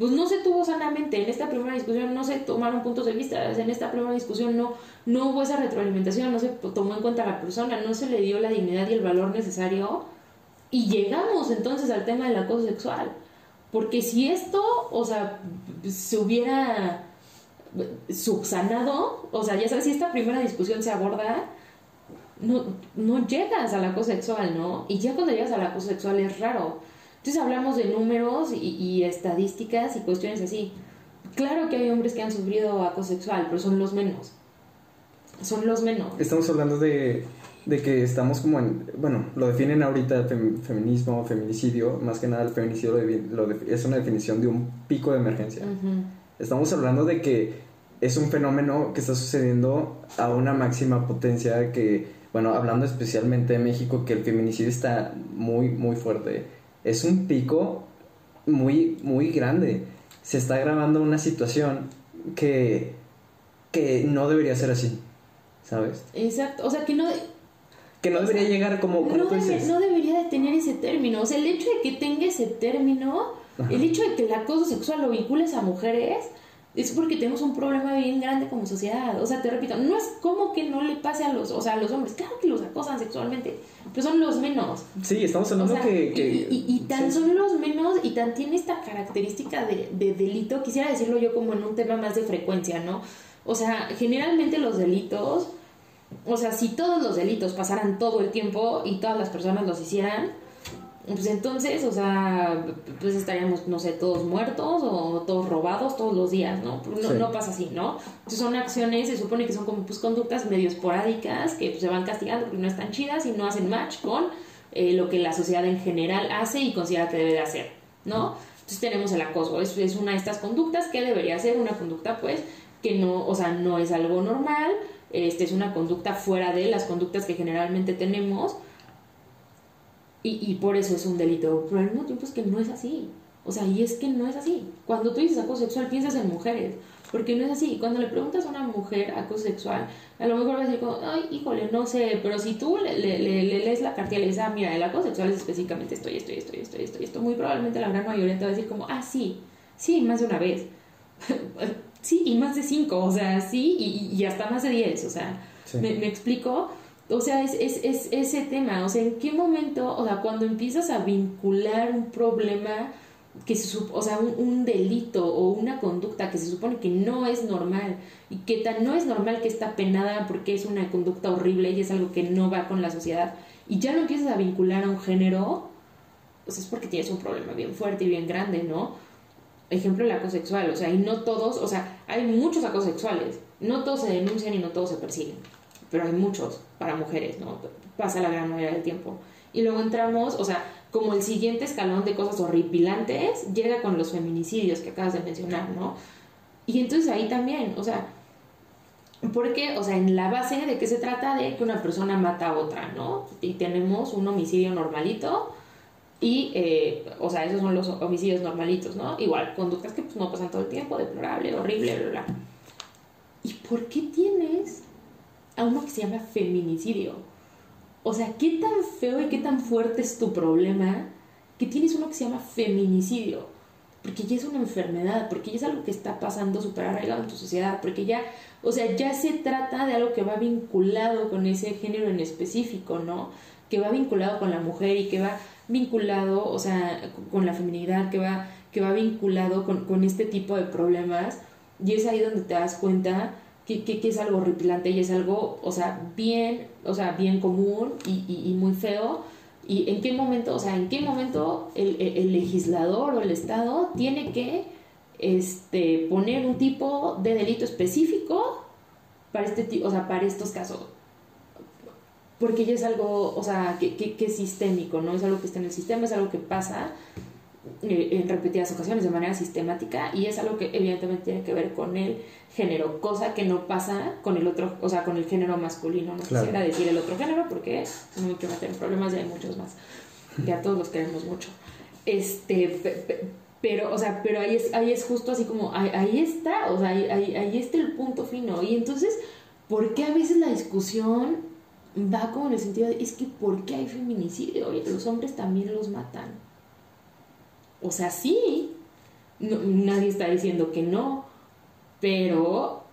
S2: pues no se tuvo sanamente, en esta primera discusión no se tomaron puntos de vista, en esta primera discusión no, no hubo esa retroalimentación, no se tomó en cuenta la persona, no se le dio la dignidad y el valor necesario. Y llegamos entonces al tema del acoso sexual. Porque si esto, o sea, se hubiera subsanado, o sea, ya sabes, si esta primera discusión se aborda, no, no llegas al acoso sexual, ¿no? Y ya cuando llegas al acoso sexual es raro. Entonces hablamos de números y, y, estadísticas y cuestiones así. Claro que hay hombres que han sufrido acoso sexual, pero son los menos. son los menos.
S1: Estamos hablando de, de que estamos como en, bueno, lo definen ahorita feminismo, feminicidio, más que nada el feminicidio lo es una definición de un pico de emergencia. Estamos hablando de que es un fenómeno que está sucediendo a una máxima potencia que, bueno, hablando especialmente de México, que el feminicidio está muy, muy fuerte. Es un pico muy, muy grande. Se está grabando una situación que, que no debería ser así, ¿sabes?
S2: Exacto, o sea, que no...
S1: Que no debería llegar como,
S2: no, no debería de tener ese término. O sea, el hecho de que tenga ese término, el hecho de que el acoso sexual lo vincules a mujeres, es porque tenemos un problema bien grande como sociedad. O sea, te repito, no es como que no le pase a los, o sea, a los hombres. Claro que los acosan sexualmente, pero son los menos.
S1: Sí, estamos hablando que,
S2: Y, tan son los menos y tan tiene esta característica de, de, delito, quisiera decirlo yo como en un tema más de frecuencia, ¿no? O sea, generalmente los delitos, o sea, si todos los delitos pasaran todo el tiempo y todas las personas los hicieran, pues entonces, o sea, pues estaríamos, no sé, todos muertos o todos robados todos los días, ¿no? No, no pasa así, ¿no? Entonces son acciones, se supone que son como pues conductas medio esporádicas que pues, se van castigando porque no están chidas y no hacen match con eh, lo que la sociedad en general hace y considera que debe de hacer, ¿no? Entonces tenemos el acoso, es, es una de estas conductas que debería ser una conducta, pues, que no, o sea, no es algo normal, este es una conducta fuera de las conductas que generalmente tenemos, y, y por eso es un delito. Pero al mismo tiempo es que no es así. O sea, y es que no es así. Cuando tú dices acoso sexual, piensas en mujeres. Porque no es así. Cuando le preguntas a una mujer acoso sexual, a lo mejor va a decir como, ay, híjole, no sé. Pero si tú le, le, le, lees la cartilla y le dices, ah, mira, el acoso sexual es específicamente esto esto esto esto esto esto, muy probablemente la gran mayoría te va a decir como, ah, sí, sí, más de una vez. [laughs] sí, y más de cinco. O sea, sí, y, y hasta más de diez. O sea, me, me explico. O sea, es, es, es, ese tema, o sea, ¿en qué momento, o sea, cuando empiezas a vincular un problema que se, o sea, un, delito o una conducta que se supone que no es normal y que tan no es normal que está penada porque es una conducta horrible y es algo que no va con la sociedad y ya lo empiezas a vincular a un género, pues es porque tienes un problema bien fuerte y bien grande, ¿no? Ejemplo, el acoso sexual, o sea, y no todos, o sea, hay muchos acosos sexuales, no todos se denuncian y no todos se persiguen pero hay muchos para mujeres, ¿no? Pasa la gran mayoría del tiempo. Y luego entramos, o sea, como el siguiente escalón de cosas horripilantes llega con los feminicidios que acabas de mencionar, ¿no? Y entonces ahí también, o sea, porque, o sea, en la base de qué se trata de que una persona mata a otra, ¿no? Y tenemos un homicidio normalito y, eh, o sea, esos son los homicidios normalitos, ¿no? Igual, conductas que pues no pasan todo el tiempo, deplorable, horrible, bla, bla. ¿Y por qué tienes a uno que se llama feminicidio. O sea, ¿qué tan feo y qué tan fuerte es tu problema que tienes uno que se llama feminicidio? Porque ya es una enfermedad, porque ya es algo que está pasando súper arraigado en tu sociedad, porque ya, o sea, ya se trata de algo que va vinculado con ese género en específico, ¿no? Que va vinculado con la mujer y que va vinculado, o sea, con la feminidad, que va, que va vinculado con, con este tipo de problemas. Y es ahí donde te das cuenta que, que, es algo horripilante y es algo, o sea, bien, o sea, bien común y, y, muy feo. ¿Y en qué momento, o sea, en qué momento el, el, legislador o el Estado tiene que este, poner un tipo de delito específico para, este, o sea, para estos casos? Porque ya es algo, o sea, que, que, que es sistémico, ¿no? Es algo que está en el sistema, es algo que pasa en repetidas ocasiones de manera sistemática y es algo que evidentemente tiene que ver con el género, cosa que no pasa con el otro, o sea, con el género masculino. No quisiera decir el otro género porque no hay que meter en problemas y hay muchos más. Que a todos los queremos mucho. Este, pero, o sea, pero ahí es, ahí es justo así como, ahí, está, o sea, ahí, ahí, está el punto fino. Y entonces, ¿por qué a veces la discusión va como en el sentido de, es que ¿por qué hay feminicidio? y los hombres también los matan. O sea, sí, nadie está diciendo que no, pero,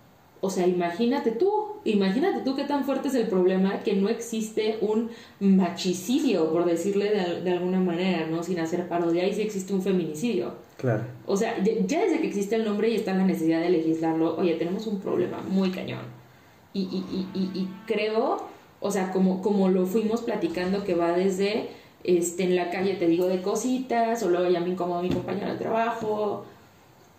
S2: o sea, imagínate tú, imagínate tú qué tan fuerte es el problema que no existe un machicidio, por decirle de, alguna manera, ¿no? Sin hacer parodia, y sí existe un feminicidio.
S1: Claro.
S2: O sea, ya, desde que existe el nombre y está la necesidad de legislarlo, oye, tenemos un problema muy cañón. Y, y, y, y creo, o sea, como, como lo fuimos platicando, que va desde este, en la calle te digo de cositas, o luego ya me incomodo mi compañero de trabajo,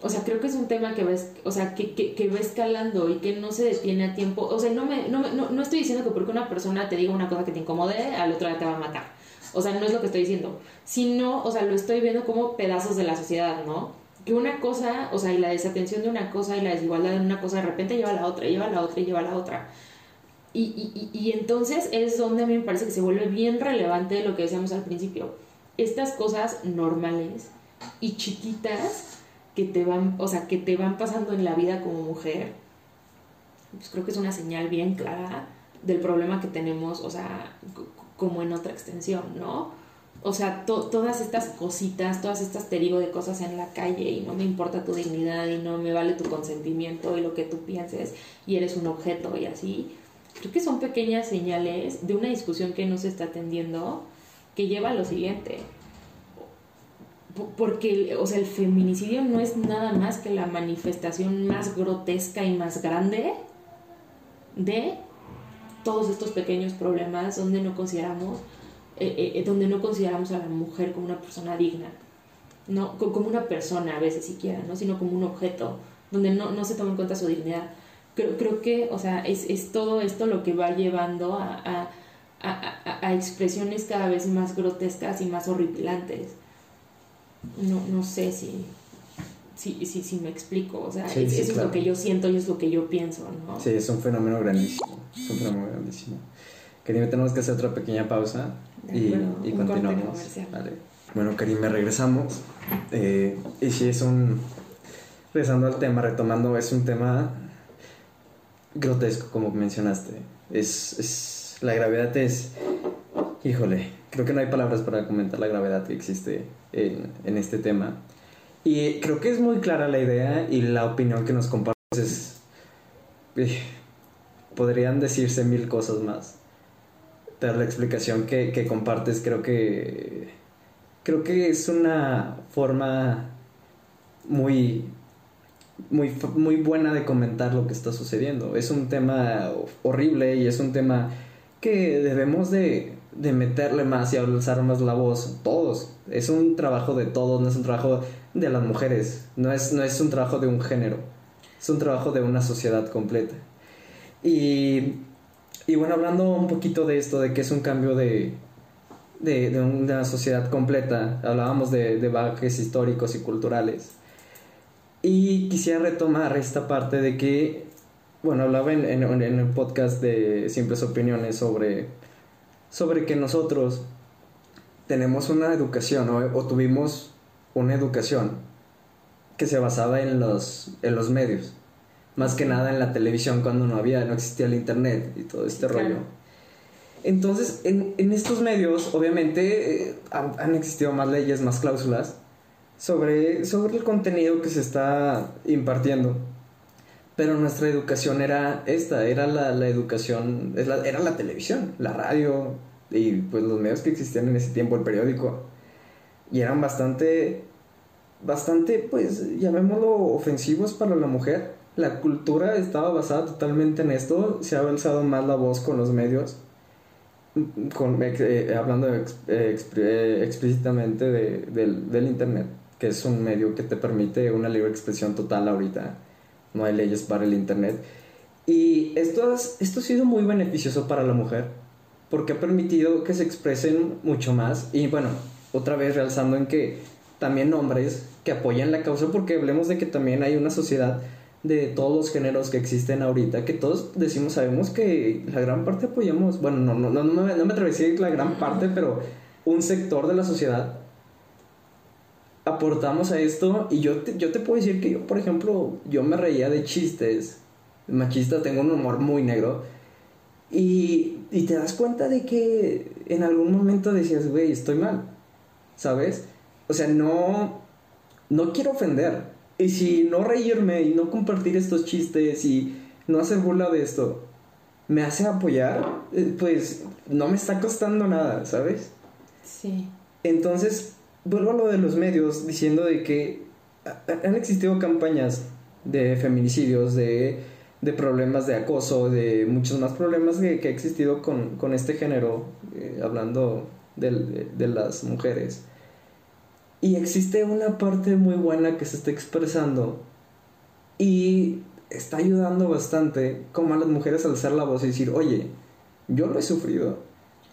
S2: o sea, creo que es un tema que va, o sea, que, que, que, va escalando y que no se detiene a tiempo. O sea, no, me, no, no, no estoy diciendo que porque una persona te diga una cosa que te incomode, al otro día te va a matar. O sea, no es lo que estoy diciendo. Sino, o sea, lo estoy viendo como pedazos de la sociedad, ¿no? Que una cosa, o sea, y la desatención de una cosa y la desigualdad de una cosa de repente lleva a la otra, lleva a la otra y lleva a la otra. Y, y, y entonces es donde a mí me parece que se vuelve bien relevante lo que decíamos al principio. Estas cosas normales y chiquitas que te van, o sea, que te van pasando en la vida como mujer, pues creo que es una señal bien clara del problema que tenemos, o sea, como en otra extensión, ¿no? O sea, todas estas cositas, todas estas te digo de cosas en la calle y no me importa tu dignidad y no me vale tu consentimiento y lo que tú pienses y eres un objeto y así. Creo que son pequeñas señales de una discusión que no se está atendiendo que lleva a lo siguiente porque, o sea, el feminicidio no es nada más que la manifestación más grotesca y más grande de todos estos pequeños problemas donde no consideramos, eh, eh, eh, donde no consideramos a la mujer como una persona digna, no como una persona a veces siquiera, ¿no? sino como un objeto, donde no, no se toma en cuenta su dignidad. Creo, creo que, o sea, es, es todo esto lo que va llevando a, a, a, a expresiones cada vez más grotescas y más horripilantes no, no sé si, si, si, si me explico. O sea, eso es lo que yo siento y es lo que yo pienso, ¿no?
S1: Sí, es un fenómeno grandísimo. Es un fenómeno grandísimo. Karim, tenemos que hacer otra pequeña pausa y, y continuamos. Vale. Bueno, Karim, regresamos. Eh, y si es un. Regresando al tema, retomando, es un tema grotesco, como mencionaste. Es, es, la gravedad es. Híjole, creo que no hay palabras para comentar la gravedad que existe en, en, este tema. Y creo que es muy clara la idea y la opinión que nos compartes es... Eh, podrían decirse mil cosas más. Pero la explicación que, que compartes creo que... Creo que es una forma muy muy, muy buena de comentar lo que está sucediendo. Es un tema horrible y es un tema que debemos de, de meterle más y alzar más la voz, todos. Es un trabajo de todos, no es un trabajo de las mujeres, no es, no es un trabajo de un género, es un trabajo de una sociedad completa. Y, y bueno, hablando un poquito de esto, de que es un cambio de, de, de una sociedad completa, hablábamos de, de bagajes históricos y culturales. Y quisiera retomar esta parte de que, bueno, hablaba en, en, en el podcast de Simples Opiniones sobre sobre que nosotros tenemos una educación o, tuvimos una educación que se basaba en los, en los medios, más que nada en la televisión cuando no había, no existía el internet y todo este rollo. Entonces, en, en, estos medios, obviamente, eh, han, han, existido más leyes, más cláusulas sobre, sobre el contenido que se está impartiendo. Pero nuestra educación era esta, era la, la educación, era la televisión, la radio y pues los medios que existían en ese tiempo, el periódico. Y eran bastante, bastante, pues llamémoslo ofensivos para la mujer. La cultura estaba basada totalmente en esto, se ha alzado más la voz con los medios, con, eh, hablando eh, eh, explícitamente de, del, del Internet, que es un medio que te permite una libre expresión total ahorita no hay leyes para el Internet. Y esto, esto ha sido muy beneficioso para la mujer, porque ha permitido que se expresen mucho más. Y bueno, otra vez realzando en que también hombres que apoyan la causa, porque hablemos de que también hay una sociedad de todos los géneros que existen ahorita, que todos decimos, sabemos que la gran parte apoyamos, bueno, no, no, no, no, me, no me atrevería a decir la gran parte, pero un sector de la sociedad aportamos a esto y yo te, yo te puedo decir que yo, por ejemplo, yo me reía de chistes machista, tengo un humor muy negro y, y te das cuenta de que en algún momento decías, güey, estoy mal, ¿sabes? O sea, no, no quiero ofender. Y si no reírme y no compartir estos chistes y no hacer burla de esto, me hace apoyar, eh, pues no me está costando nada, ¿sabes?
S2: Sí.
S1: Entonces, vuelvo a lo de los medios diciendo de que han existido campañas de feminicidios, de, de problemas de acoso, de muchos más problemas que, que ha existido con, con este género, eh, hablando de, de, las mujeres. Y existe una parte muy buena que se está expresando y está ayudando bastante como a las mujeres a alzar la voz y decir, oye, yo lo he sufrido.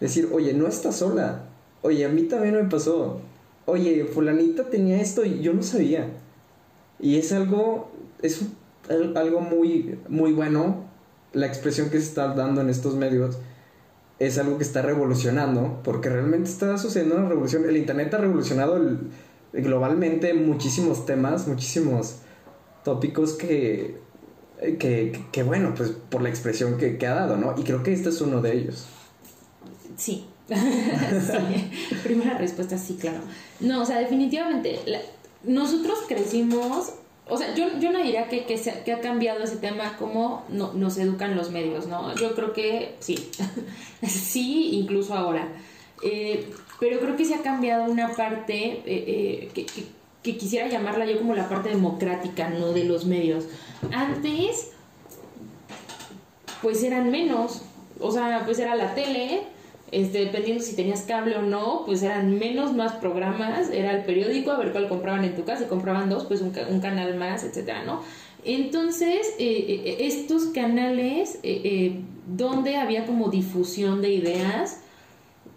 S1: Decir, oye, no estás sola. Oye, a mí también me pasó. Oye, fulanita tenía esto y yo no sabía. Y es algo, es algo muy, muy bueno. La expresión que se está dando en estos medios es algo que está revolucionando, porque realmente está sucediendo una revolución. El Internet ha revolucionado globalmente muchísimos temas, muchísimos tópicos que, que, bueno, pues por la expresión que, que, ha dado, ¿no? Y creo que este es uno de ellos.
S2: Sí. [laughs] Primera respuesta, sí, claro. No, o sea, definitivamente, nosotros crecimos o sea, yo, yo no diría que, que, se, que, ha cambiado ese tema como no, nos educan los medios, ¿no? Yo creo que sí, [laughs] sí, incluso ahora. Eh, pero creo que se ha cambiado una parte eh, eh, que, quisiera llamarla yo como la parte democrática, ¿no? De los medios. Antes, pues eran menos, o sea, pues era la tele, este, dependiendo si tenías cable o no, pues eran menos más programas, era el periódico, a ver cuál compraban en tu casa, y compraban dos, pues un, canal más, etcétera, ¿no? Entonces, eh, eh, estos canales eh, donde había como difusión de ideas,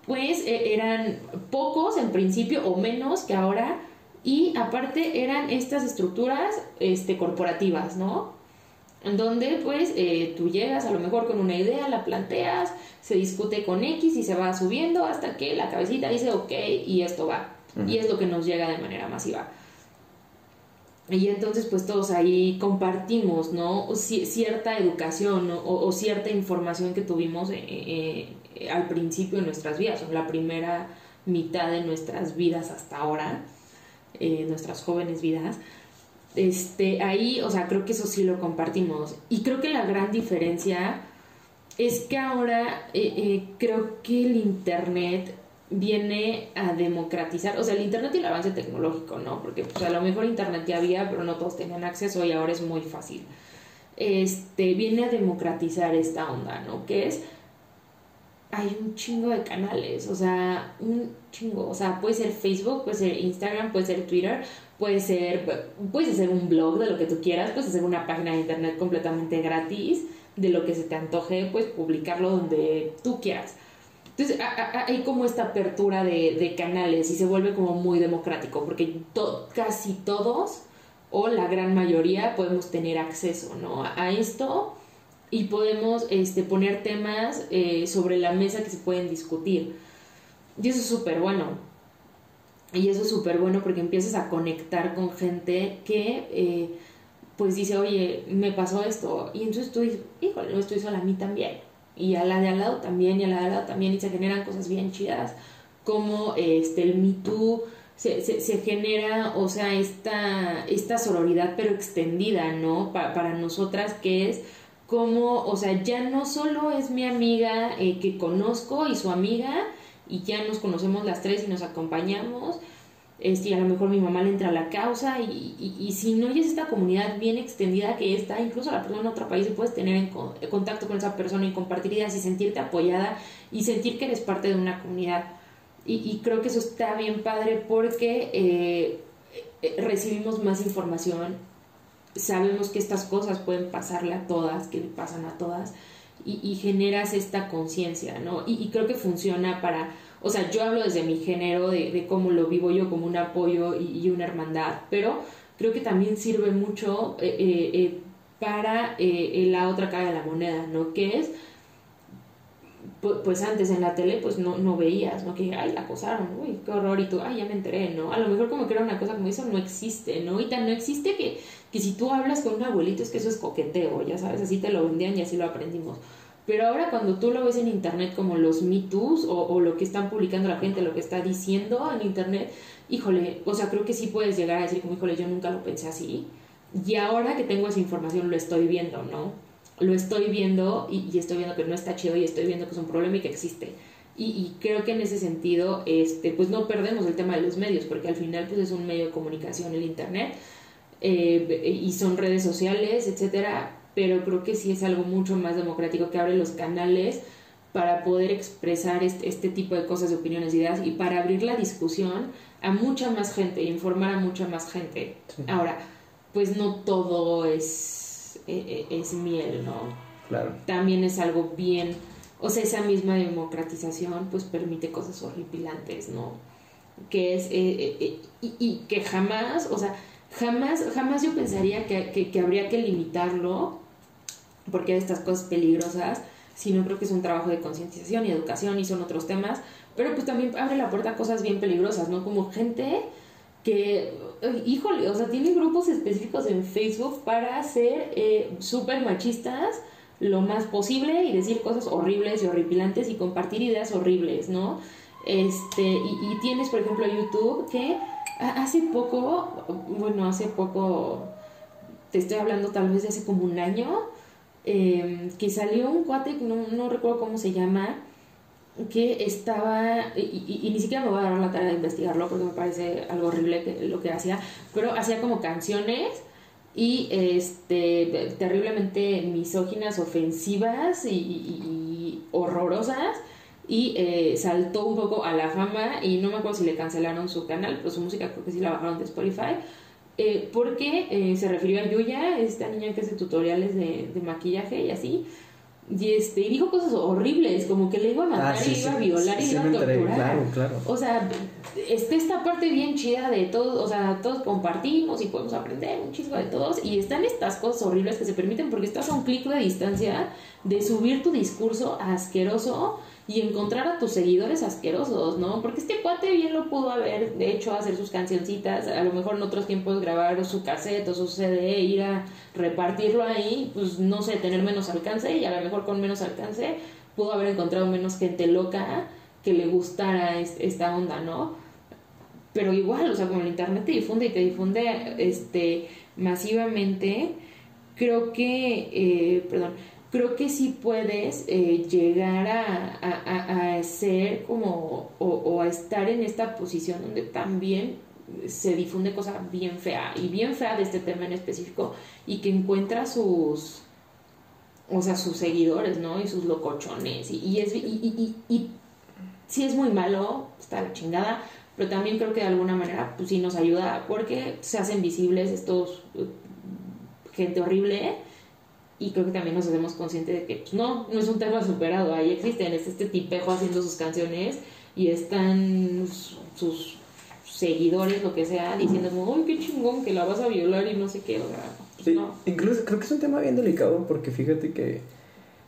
S2: pues eran pocos en principio o menos que ahora, y aparte eran estas estructuras este, corporativas, ¿no? En donde pues tú llegas a lo mejor con una idea, la planteas, se discute con X y se va subiendo hasta que la cabecita dice ok y esto va. Y es lo que nos llega de manera masiva. Y entonces pues todos ahí compartimos, ¿no? cierta educación o, cierta información que tuvimos eh, eh, al principio de nuestras vidas, o la primera mitad de nuestras vidas hasta ahora, eh, nuestras jóvenes vidas. Este, ahí, o sea, creo que eso sí lo compartimos. Y creo que la gran diferencia es que ahora eh, eh, creo que el Internet viene a democratizar, o sea, el Internet y el avance tecnológico, ¿no? Porque pues, a lo mejor Internet ya había, pero no todos tenían acceso y ahora es muy fácil. Este, viene a democratizar esta onda, ¿no? Que es, hay un chingo de canales, o sea, un chingo, o sea, puede ser Facebook, puede ser Instagram, puede ser Twitter, puede ser, puedes hacer un blog de lo que tú quieras, puedes hacer una página de Internet completamente gratis, de lo que se te antoje, pues publicarlo donde tú quieras. Entonces hay como esta apertura de, canales y se vuelve como muy democrático, porque casi todos o la gran mayoría podemos tener acceso ¿no? a esto y podemos este, poner temas eh, sobre la mesa que se pueden discutir. Y eso es súper bueno. Y eso es súper bueno porque empiezas a conectar con gente que... Eh, pues dice, oye, me pasó esto. Y entonces dices, híjole, no estoy sola, a mí también. Y a la de al lado también, y a la de al lado también, y se generan cosas bien chidas, como este, el Me Too, se, se, genera, o sea, esta, esta sororidad, pero extendida, ¿no? para nosotras, que es como, o sea, ya no solo es mi amiga eh, que conozco y su amiga, y ya nos conocemos las tres y nos acompañamos, este, y a lo mejor mi mamá le entra a la causa y, y, si no es esta comunidad bien extendida que está, incluso la persona en otro país y puedes tener en contacto con esa persona y compartir ideas y sentirte apoyada y sentir que eres parte de una comunidad. Y, y creo que eso está bien padre porque eh, eh, recibimos más información, sabemos que estas cosas pueden pasarle a todas, que le pasan a todas y, y generas esta conciencia, ¿no? Y, y creo que funciona para o sea, yo hablo desde mi género, de, cómo lo vivo yo como un apoyo y, una hermandad, pero creo que también sirve mucho eh, eh, eh, para la otra cara de la moneda, ¿no? Que es, pues antes en la tele pues no, no veías, ¿no? Que, ay, la acosaron, uy, qué horror, y tú, ay, ya me enteré, ¿no? A lo mejor como que era una cosa como eso no existe, ¿no? Y tan no existe que, que si tú hablas con un abuelito es que eso es coqueteo, ya sabes, así te lo vendían y así lo aprendimos. Pero ahora cuando tú lo ves en internet como los Me Too's o, lo que están publicando la gente, lo que está diciendo en internet, híjole, o sea, creo que sí puedes llegar a decir como, híjole, yo nunca lo pensé así. Y ahora que tengo esa información lo estoy viendo, ¿no? Lo estoy viendo y, estoy viendo que no está chido y estoy viendo que es un problema y que existe. Y, creo que en ese sentido, este, pues no perdemos el tema de los medios, porque al final pues es un medio de comunicación el internet eh, y son redes sociales, etcétera, pero creo que sí es algo mucho más democrático que abre los canales para poder expresar este, este, tipo de cosas, de opiniones, ideas y para abrir la discusión a mucha más gente, informar a mucha más gente. Ahora, pues no todo es, e, e, es, miel, ¿no?
S1: Claro.
S2: También es algo bien, o sea, esa misma democratización pues permite cosas horripilantes, ¿no? Que es, eh, eh, y, y, que jamás, o sea, jamás, jamás yo pensaría que, que, que habría que limitarlo, porque hay estas cosas peligrosas, sino creo que es un trabajo de concienciación y educación y son otros temas, pero pues también abre la puerta a cosas bien peligrosas, ¿no? Como gente que, híjole, o sea, tiene grupos específicos en Facebook para ser eh, súper machistas lo más posible y decir cosas horribles y horripilantes y compartir ideas horribles, ¿no? Este, y, tienes, por ejemplo, YouTube que hace poco, bueno, hace poco, te estoy hablando tal vez de hace como un año, eh, que salió un cuate, no, no recuerdo cómo se llama, que estaba, y, ni siquiera me voy a dar la tarea de investigarlo porque me parece algo horrible lo que hacía, pero hacía como canciones y este terriblemente misóginas, ofensivas y, horrorosas y eh, saltó un poco a la fama y no me acuerdo si le cancelaron su canal, pero su música creo que sí la bajaron de Spotify. Eh, porque eh, se refirió a Yuya, esta niña que hace tutoriales de, de maquillaje y así, y este y dijo cosas horribles como que le iba a matar ah, y iba a violar y iba a torturar
S1: claro, claro.
S2: o sea está esta parte bien chida de todos o sea todos compartimos y podemos aprender un chisgo de todos y están estas cosas horribles que se permiten porque estás a un clic de distancia de subir tu discurso asqueroso y encontrar a tus seguidores asquerosos, ¿no? Porque este cuate bien lo pudo haber de hecho hacer sus cancioncitas, a lo mejor en otros tiempos grabar su cassette o su CD, ir a repartirlo ahí, pues no sé, tener menos alcance y a lo mejor con menos alcance pudo haber encontrado menos gente loca que le gustara esta onda, ¿no? Pero igual, o sea, como el internet te difunde y te difunde este masivamente, creo que, eh, perdón, creo que sí puedes eh, llegar a, a, ser como o, a estar en esta posición donde también se difunde cosa bien fea y bien fea de este tema en específico y que encuentra sus o sea sus seguidores no y sus locochones y, es y, y, y, sí es muy malo está la chingada pero también creo que de alguna manera pues sí nos ayuda porque se hacen visibles estos eh, gente horrible y creo que también nos hacemos conscientes de que pues, no, no es un tema superado, ahí existen, es este tipejo haciendo sus canciones y están sus seguidores, lo que sea, diciendo uy, qué chingón que la vas a violar y no sé qué,
S1: pues, Incluso creo que es un tema bien delicado porque fíjate que,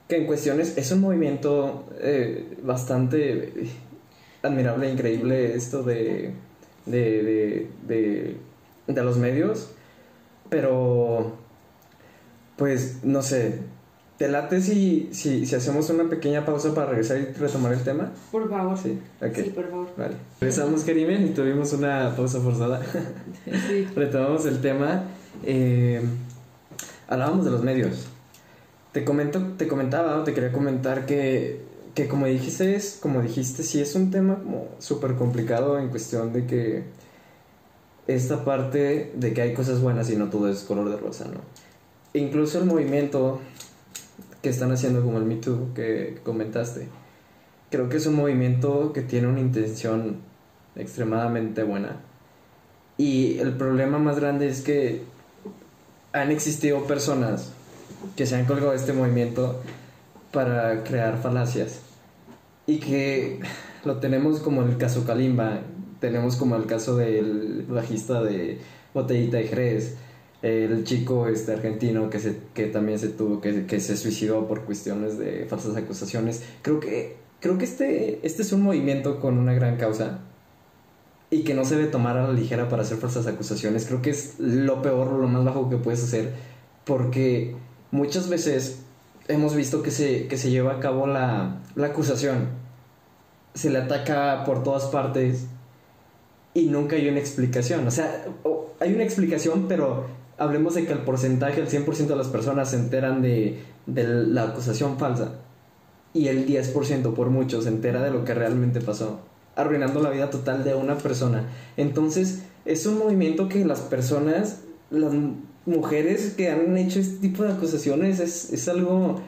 S1: que en cuestiones es un movimiento eh, bastante admirable, increíble esto de, de, de, de, de los medios, pero pues no sé, ¿te late si, si, si, hacemos una pequeña pausa para regresar y retomar el tema?
S2: Por favor.
S1: Sí,
S2: sí por favor.
S1: Vale. Regresamos, Karime, y tuvimos una pausa forzada. [laughs] Sí. [laughs] Retomamos el tema. Eh, hablábamos de los medios. Te, comento, te comentaba, te quería comentar que, que como dijiste, es, como dijiste, sí es un tema como súper complicado en cuestión de que esta parte de que hay cosas buenas y no todo es color de rosa, ¿no? Incluso el movimiento que están haciendo como el Me Too que comentaste, creo que es un movimiento que tiene una intención extremadamente buena. Y el problema más grande es que han existido personas que se han colgado de este movimiento para crear falacias. Y que lo tenemos como el caso Kalimba, tenemos como el caso del bajista de Botellita y Jerez, el chico este argentino que se que también se tuvo que, que se suicidó por cuestiones de falsas acusaciones. Creo que creo que este este es un movimiento con una gran causa y que no se debe tomar a la ligera para hacer falsas acusaciones. Creo que es lo peor lo más bajo que puedes hacer porque muchas veces hemos visto que se que se lleva a cabo la, la acusación. Se le ataca por todas partes y nunca hay una explicación. O sea, hay una explicación, pero hablemos de que el porcentaje, el 100% de las personas se enteran de, de la acusación falsa y el 10% por mucho se entera de lo que realmente pasó, arruinando la vida total de una persona. Entonces, es un movimiento que las personas, las mujeres que han hecho este tipo de acusaciones, es, es algo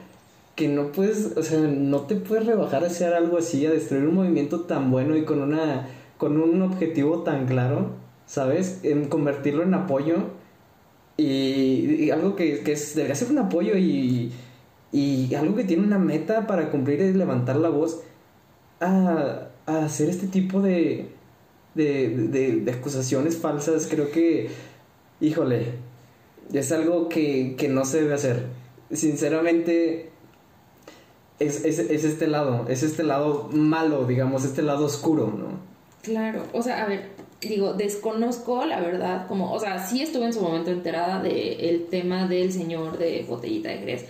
S1: que no puedes, o sea, no te puedes rebajar a hacer algo así, a destruir un movimiento tan bueno y con una con un objetivo tan claro, ¿sabes? En convertirlo en apoyo y, algo que, que es, debería ser un apoyo y, y algo que tiene una meta para cumplir es levantar la voz a, a hacer este tipo de, de, de, acusaciones falsas, creo que, híjole, es algo que, que no se debe hacer. Sinceramente, es, es, es, este lado, es este lado malo, digamos, este lado oscuro, ¿no?
S2: Claro, o sea, a ver, digo, desconozco la verdad, como, o sea, sí estuve en su momento enterada del el tema del señor de botellita de Gres,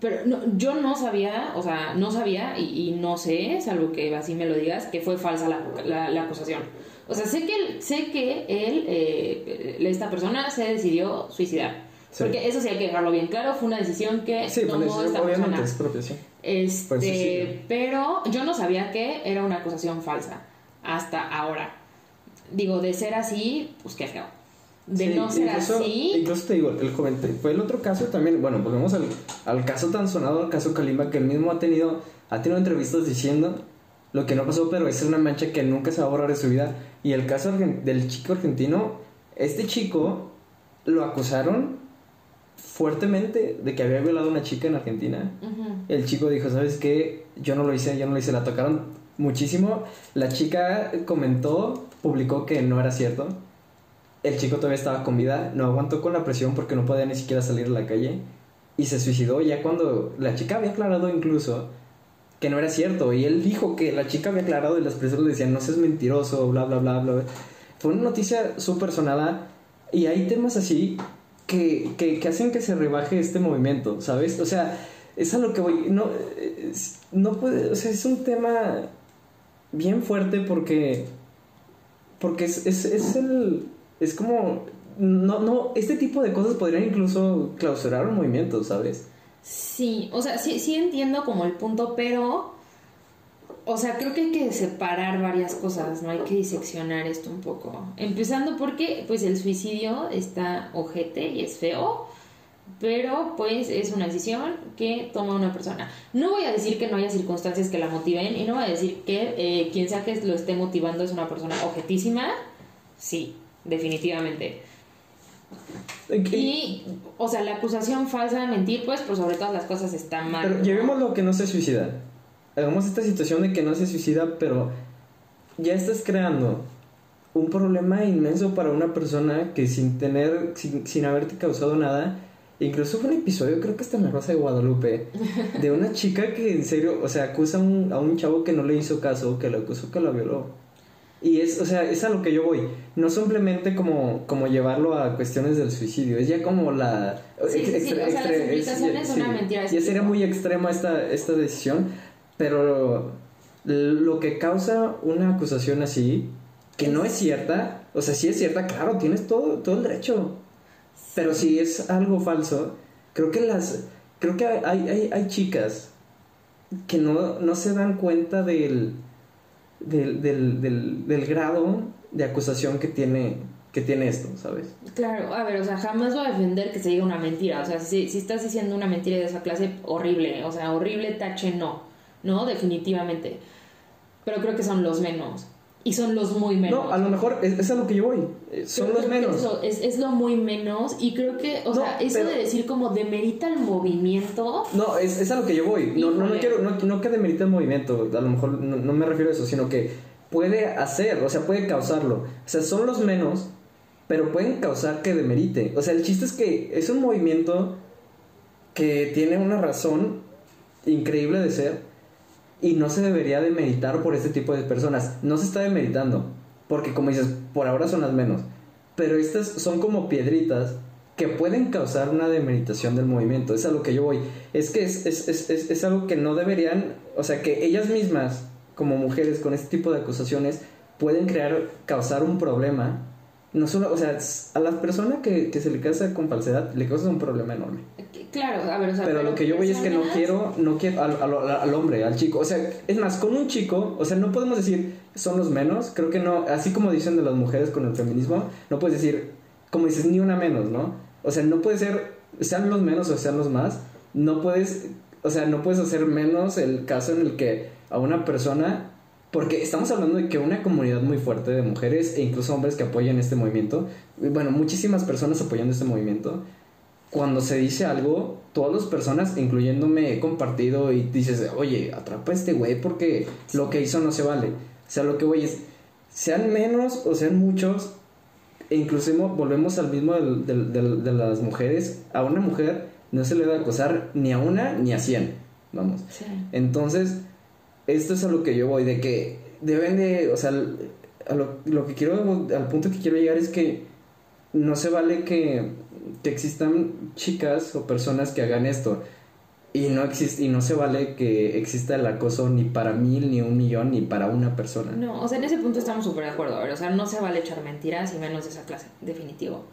S2: pero no, yo no sabía, o sea, no sabía y, no sé, salvo que así me lo digas, que fue falsa la, la, acusación. O sea, sé que, sé que él, eh, esta persona se decidió suicidar. Porque eso sí hay que dejarlo bien claro, fue una decisión que
S1: sí, tomó esta persona. Es propia, sí.
S2: Este, pero yo no sabía que era una acusación falsa hasta ahora. Digo, de ser así, pues qué feo. De no ser así.
S1: Incluso te digo, el joven, fue el otro caso también. Bueno, volvemos al, al caso tan sonado, al caso Kalimba, que él mismo ha tenido, ha tenido entrevistas diciendo lo que no pasó, pero esa es una mancha que nunca se va a borrar de su vida. Y el caso del chico argentino, este chico lo acusaron fuertemente de que había violado a una chica en Argentina. El chico dijo, ¿sabes qué? Yo no lo hice, yo no lo hice. La tocaron muchísimo. La chica comentó, publicó que no era cierto. El chico todavía estaba con vida, no aguantó con la presión porque no podía ni siquiera salir a la calle y se suicidó ya cuando la chica había aclarado incluso que no era cierto y él dijo que la chica había aclarado y las personas le decían no seas mentiroso, bla, bla, bla, bla. Fue una noticia súper sonada y hay temas así que, que, hacen que se rebaje este movimiento, ¿sabes? O sea, es a lo que voy. No, no puede, o sea, es un tema bien fuerte porque. Porque es, es, es el. Es como. No, no, este tipo de cosas podrían incluso clausurar un movimiento, ¿sabes?
S2: Sí, o sea, sí, sí entiendo como el punto, pero o sea, creo que hay que separar varias cosas, no hay que diseccionar esto un poco. Empezando porque, pues, el suicidio está ojete y es feo, pero, pues, es una decisión que toma una persona. No voy a decir que no haya circunstancias que la motiven y no voy a decir que eh, quien sea que lo esté motivando es una persona objetísima. Sí, definitivamente. Y, o sea, la acusación falsa de mentir, pues, por sobre todas las cosas está mal.
S1: Pero llevemos lo que no se suicida hagamos esta situación de que no se suicida, pero ya estás creando un problema inmenso para una persona que sin tener, sin, haberte causado nada, incluso fue un episodio, creo que está en la Rosa de Guadalupe, de una chica que en serio, o sea, acusa a un, a un chavo que no le hizo caso, que le acusó que la violó. Y es, o sea, es a lo que yo voy. No simplemente como, como llevarlo a cuestiones del suicidio, es ya como la...
S2: Sí, sí, o sea, es una mentira.
S1: Ya sería muy extrema esta, esta decisión, pero lo que causa una acusación así, que no es cierta, o sea, si es cierta, claro, tienes todo, todo el derecho. Pero si es algo falso, creo que las. Creo que hay, hay, chicas que no, se dan cuenta del del, del, del, grado de acusación que tiene, que tiene esto, ¿sabes?
S2: Claro, a ver, o sea, jamás voy a defender que se diga una mentira. O sea, si, si estás diciendo una mentira de esa clase, horrible. O sea, horrible, tache, no. ¿no? Definitivamente. Pero creo que son los menos. Y son los muy menos.
S1: No, a lo mejor es, a lo que yo voy. Eh, son los menos.
S2: Es, es, lo muy menos. Y creo que, o sea, eso de decir como demerita el movimiento.
S1: No, es, es a lo que yo voy. No, no, no, quiero, no, no que demerita el movimiento. A lo mejor no, no me refiero a eso, sino que puede hacer, o sea, puede causarlo. O sea, son los menos, pero pueden causar que demerite. O sea, el chiste es que es un movimiento que tiene una razón increíble de ser y no se debería de meditar por este tipo de personas. No se está demeritando, porque como dices, por ahora son las menos. Pero estas son como piedritas que pueden causar una demeritación del movimiento. Es a lo que yo voy. Es que es, es, es, es algo que no deberían, o sea, que ellas mismas, como mujeres con este tipo de acusaciones, pueden crear, causar un problema no solo, o sea, a la persona que, se le casa con falsedad le causa un problema enorme.
S2: Claro, a ver, o sea,
S1: pero, lo que yo voy es que no quiero, no quiero al, al, hombre, al chico, o sea, es más, con un chico, o sea, no podemos decir son los menos, creo que no, así como dicen de las mujeres con el feminismo, no puedes decir, como dices, ni una menos, ¿no? O sea, no puede ser, sean los menos o sean los más, no puedes o sea, no puedes hacer menos el caso en el que a una persona, porque estamos hablando de que una comunidad muy fuerte de mujeres e incluso hombres que apoyan este movimiento, bueno, muchísimas personas apoyando este movimiento, cuando se dice algo, todas las personas, incluyéndome, he compartido y dices, oye, atrapa a este güey porque lo que hizo no se vale. O sea, lo que voy es, sean menos o sean muchos, e incluso volvemos al mismo de las mujeres, a una mujer no se le a acosar ni a una ni a cien, vamos. Entonces, esto es a lo que yo voy, de que deben de, o sea, lo, lo que quiero, al punto que quiero llegar es que no se vale que, que existan chicas o personas que hagan esto. Y no existe, y no se vale que exista el acoso ni para mil, ni un millón, ni para una persona.
S2: No, o sea, en ese punto estamos súper de acuerdo. o sea, no se vale echar mentiras y menos de esa clase, definitivo.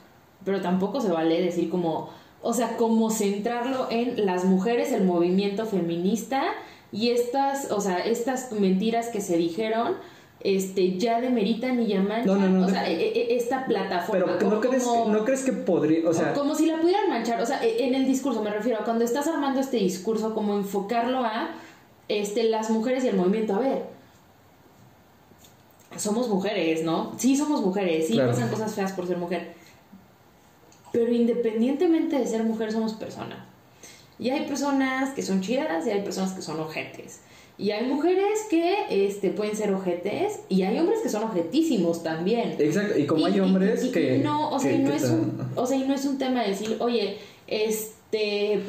S2: Pero tampoco se vale decir como, o sea, como centrarlo en las mujeres, el movimiento feminista y estas, o sea, estas mentiras que se dijeron este ya demeritan y llaman o sea, e, e, esta plataforma.
S1: Pero ¿no, crees, ¿no crees que podría, o sea,
S2: como si la pudieran manchar, o sea, e, en el discurso me refiero, cuando estás armando este discurso, como enfocarlo a este las mujeres y el movimiento, a ver, somos mujeres, ¿no? Sí somos mujeres, sí pasan cosas feas por ser mujer. Pero independientemente de ser mujer, somos personas. Y hay personas que son chidas y hay personas que son ojetes. Y hay mujeres que este, pueden ser ojetes y hay hombres que son ojetísimos también.
S1: Exacto, y como hay hombres que...
S2: No, o sea, y no es un, o sea, y no es un tema de decir, oye, este,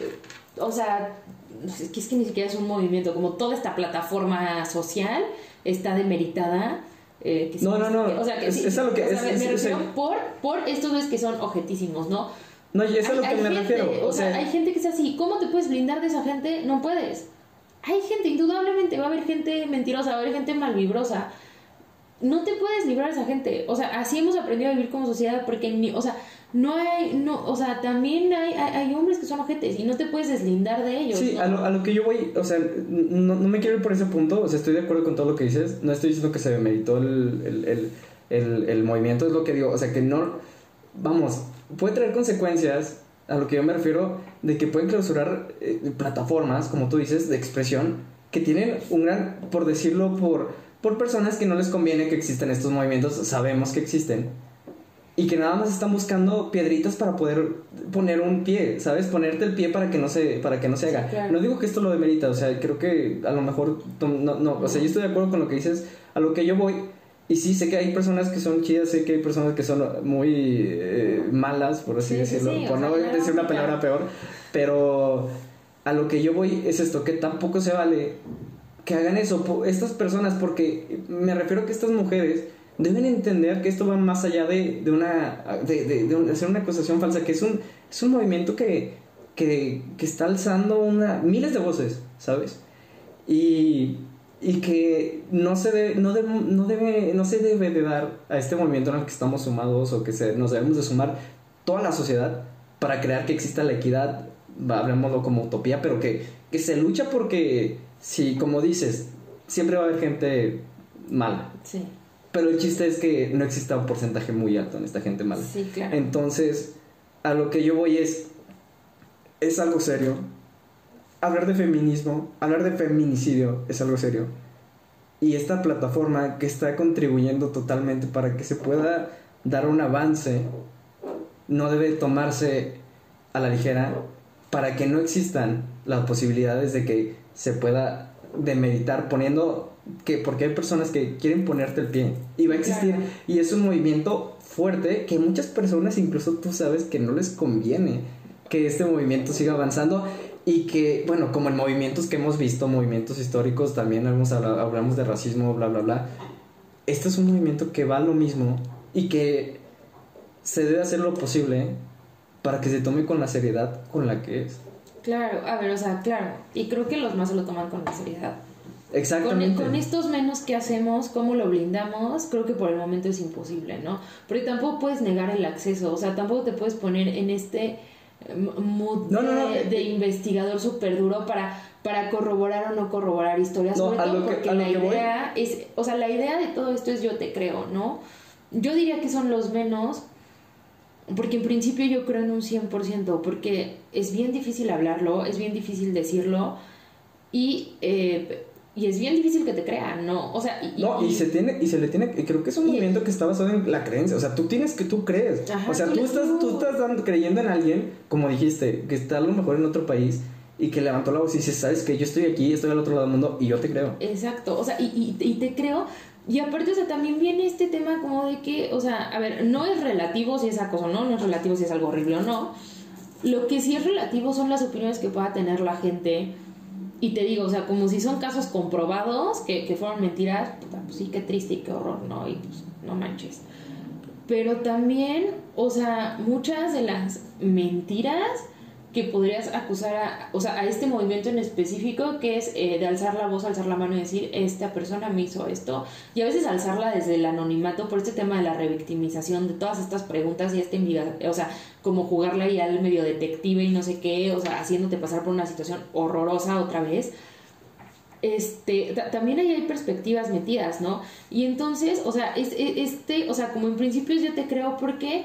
S2: o sea, es que, es que ni siquiera es un movimiento, como toda esta plataforma social está demeritada. Eh,
S1: no, no, no, o sea, que, es, es, lo que...
S2: es, me refiero por, por estos que son ojetísimos, ¿no?
S1: No, y eso es a lo que me refiero.
S2: O sea, hay gente que es así. ¿Cómo te puedes blindar de esa gente? No puedes hay gente, indudablemente va a haber gente mentirosa, va a haber gente malvibrosa. No te puedes librar de esa gente. O sea, así hemos aprendido a vivir como sociedad porque, ni, o sea, no hay, no, o sea, también hay, hay, hombres que son ojetes y no te puedes deslindar de ellos.
S1: Sí, a, lo, a, lo, que yo voy, o sea, no, no, me quiero ir por ese punto, o sea, estoy de acuerdo con todo lo que dices, no estoy diciendo que se demeritó el, el, el, el, el movimiento, es lo que digo, o sea, que no, vamos, puede traer consecuencias a lo que yo me refiero de que pueden clausurar eh, plataformas, como tú dices, de expresión, que tienen un gran, por decirlo, por, por personas que no les conviene que existan estos movimientos, sabemos que existen, y que nada más están buscando piedritas para poder poner un pie, ¿sabes? Ponerte el pie para que no se, para que no se haga. No digo que esto lo demerita, o sea, creo que a lo mejor, no, no, o sea, yo estoy de acuerdo con lo que dices, a lo que yo voy y sí, sé que hay personas que son chidas, sé que hay personas que son muy eh, malas, por así decirlo, por no decir una palabra peor, pero a lo que yo voy es esto, que tampoco se vale que hagan eso estas personas, porque me refiero a que estas mujeres deben entender que esto va más allá de, de una de, de, hacer una acusación falsa, que es un, es un movimiento que, que, que está alzando una, miles de voces, ¿sabes? Y y que no se, debe, no, no, debe, no se debe de dar a este movimiento en el que estamos sumados o que se, nos debemos de sumar toda la sociedad para crear que exista la equidad, hablemoslo como utopía, pero que, que se lucha porque, si como dices, siempre va a haber gente mala.
S2: Sí.
S1: Pero el chiste es que no exista un porcentaje muy alto en esta gente mala.
S2: Sí, claro.
S1: Entonces, a lo que yo voy es, es algo serio, hablar de feminismo, hablar de feminicidio es algo serio. Y esta plataforma que está contribuyendo totalmente para que se pueda dar un avance no debe tomarse a la ligera para que no existan las posibilidades de que se pueda demeritar poniendo que porque hay personas que quieren ponerte el pie. Y va a existir. Y es un movimiento fuerte que muchas personas incluso tú sabes que no les conviene que este movimiento siga avanzando y que, bueno, como en movimientos que hemos visto, movimientos históricos, también hablamos, hablamos de racismo, bla, bla, bla. Este es un movimiento que va a lo mismo y que se debe hacer lo posible para que se tome con la seriedad con la que es.
S2: Claro, a ver, o sea, claro. Y creo que los más se lo toman con la seriedad.
S1: Exactamente.
S2: Con, con, estos menos que hacemos, cómo lo blindamos, creo que por el momento es imposible, ¿no? Porque tampoco puedes negar el acceso, o sea, tampoco te puedes poner en este mood de, investigador súper duro para, para corroborar o no corroborar historias. todo porque la idea es, o sea, la idea de todo esto es yo te creo, ¿no? Yo diría que son los menos, porque en principio yo creo en un 100%, porque es bien difícil hablarlo, es bien difícil decirlo, Y, eh, y es bien difícil que te crean, ¿no? O sea,
S1: y, no, y, se tiene, y se le tiene, y creo que es un movimiento que está basado en la creencia, o sea, tú tienes que tú crees, o sea, tú, estás, tú estás creyendo en alguien, como dijiste, que está a lo mejor en otro país y que levantó la voz y dice, sabes que yo estoy aquí, estoy al otro lado del mundo y yo te creo.
S2: Exacto, o sea, y, y, te creo. Y aparte, o sea, también viene este tema como de que, o sea, a ver, no es relativo si es acoso o no, no es relativo si es algo horrible o no. Lo que sí es relativo son las opiniones que pueda tener la gente. Y te digo, o sea, como si son casos comprobados que, que fueron mentiras, pues sí, qué triste y qué horror, ¿no? Y pues no manches. Pero también, o sea, muchas de las mentiras que podrías acusar a, o sea, a este movimiento en específico que es eh, de alzar la voz, alzar la mano y decir, esta persona me hizo esto, y a veces alzarla desde el anonimato por este tema de la revictimización, de todas estas preguntas y este, o sea, como jugarle ahí al medio detective y no sé qué, o sea, haciéndote pasar por una situación horrorosa otra vez. Este, también ahí hay perspectivas metidas, ¿no? Y entonces, o sea, e, este, o sea, como en principios yo te creo porque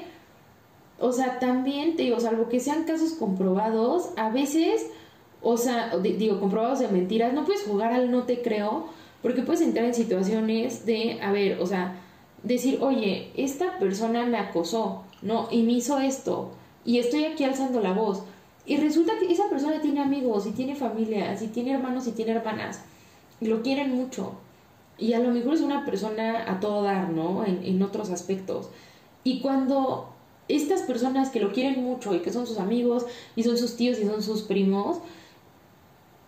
S2: o sea, también te digo, salvo que sean casos comprobados, a veces, o sea, digo, comprobados de mentiras, no puedes jugar al no te creo, porque puedes entrar en situaciones de, a ver, o sea, decir, oye, esta persona me acosó, ¿no? Y me hizo esto, y estoy aquí alzando la voz. Y resulta que esa persona tiene amigos, y tiene familia, y tiene hermanos, y tiene hermanas, y lo quieren mucho. Y a lo mejor es una persona a todo dar, ¿no? En, en otros aspectos. Y cuando estas personas que lo quieren mucho y que son sus amigos y son sus tíos y son sus primos,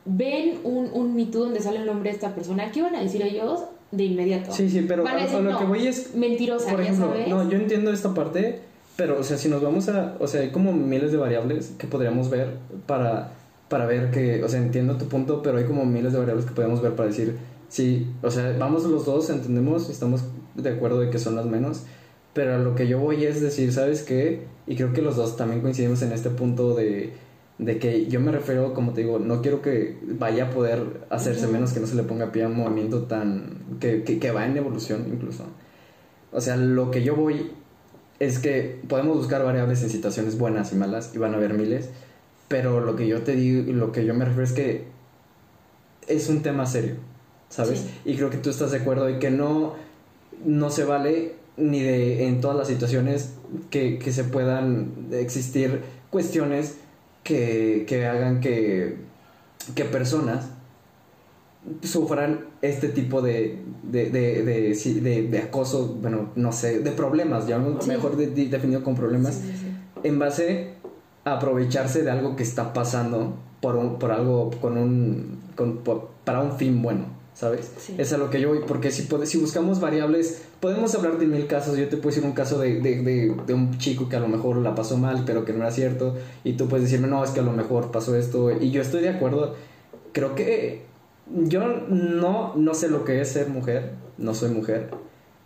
S2: ven un, un Me donde sale el nombre de esta persona, ¿qué van a decir ellos? De inmediato.
S1: Sí, sí, pero a, lo que voy es...
S2: Mentirosa, por ejemplo,
S1: No, yo entiendo esta parte, pero, o sea, si nos vamos a... O sea, hay como miles de variables que podríamos ver para, para ver que... O sea, entiendo tu punto, pero hay como miles de variables que podemos ver para decir... Sí, o sea, vamos los dos, entendemos, estamos de acuerdo de que son las menos pero a lo que yo voy es decir, ¿sabes qué? Y creo que los dos también coincidimos en este punto de, de que yo me refiero, como te digo, no quiero que vaya a poder hacerse menos que no se le ponga pie a un movimiento tan. Que, que, que, va en evolución incluso. O sea, lo que yo voy es que podemos buscar variables en situaciones buenas y malas, y van a haber miles, pero lo que yo te digo, lo que yo me refiero es que es un tema serio, ¿sabes? Y creo que tú estás de acuerdo y que no, no se vale ni de en todas las situaciones que, se puedan existir cuestiones que, hagan que, que personas sufran este tipo de, de, de, de, acoso, bueno, no sé, de problemas, ya mejor definido con problemas, en base a aprovecharse de algo que está pasando por, un, por algo, con un, con, para un fin bueno. ¿Sabes? Es a lo que yo voy, porque si, si buscamos variables, podemos hablar de mil casos, yo te puedo decir un caso de, de, de, un chico que a lo mejor la pasó mal, pero que no era cierto, y tú puedes decirme, no, es que a lo mejor pasó esto, y yo estoy de acuerdo, creo que yo no, no sé lo que es ser mujer, no soy mujer,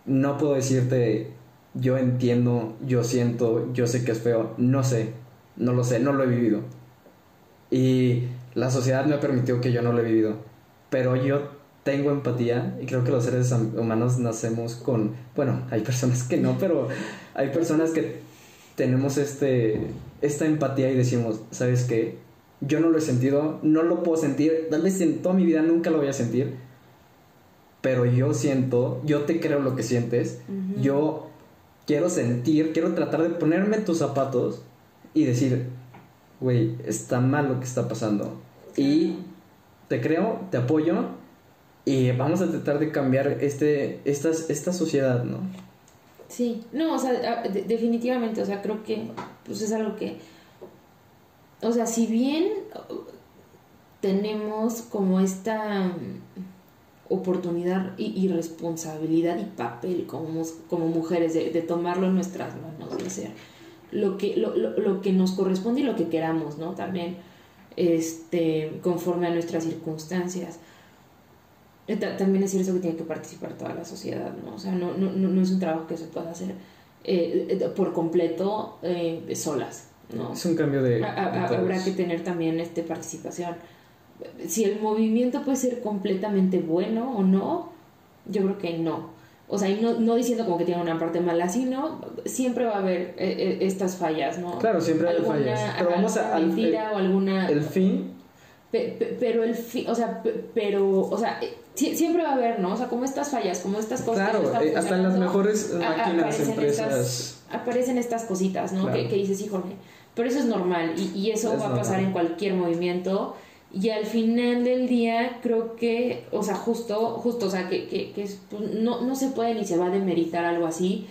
S1: no puedo decirte, yo entiendo, yo siento, yo sé que es feo, no sé, no lo sé, no lo he vivido. Y la sociedad me ha permitido que yo no lo he vivido, pero yo tengo empatía y creo que los seres humanos nacemos con, bueno, hay personas que no, pero hay personas que tenemos este, esta empatía y decimos, ¿sabes qué? Yo no lo he sentido, no lo puedo sentir, tal vez en toda mi vida nunca lo voy a sentir, pero yo siento, yo te creo lo que sientes, yo quiero sentir, quiero tratar de ponerme tus zapatos y decir, güey, está mal lo que está pasando. Y te creo, te apoyo y vamos a tratar de cambiar este, esta, esta sociedad, ¿no?
S2: Sí, no, o sea, definitivamente, o sea, creo que pues es algo que, o sea, si bien tenemos como esta mm, oportunidad y, responsabilidad y papel como, como mujeres de, tomarlo en nuestras manos, de hacer lo que, lo, lo, lo que nos corresponde y lo que queramos, ¿no? También, este, conforme a nuestras circunstancias también es cierto que tiene que participar toda la sociedad, ¿no? O sea, no, no, no es un trabajo que se pueda hacer eh, por completo eh, solas, ¿no?
S1: Es un cambio de...
S2: habrá que tener también este, participación. Si el movimiento puede ser completamente bueno o no, yo creo que no. O sea, y no, no diciendo como que tiene una parte mala, sino siempre va a haber eh, estas fallas, ¿no?
S1: Claro, siempre hay fallas.
S2: Pero vamos a... Mentira o alguna...
S1: El fin
S2: pero el fin, o sea, pero, o sea, siempre va a haber, ¿no? O sea, como estas fallas, como estas cosas.
S1: Claro, eh, hasta en las mejores máquinas, empresas.
S2: aparecen estas cositas, ¿no? Que, dices, híjole, pero eso es normal y, y eso va a pasar en cualquier movimiento. Y al final del día creo que, o sea, justo, justo, o sea, que, que, que pues, no, no se puede ni se va a demeritar algo así,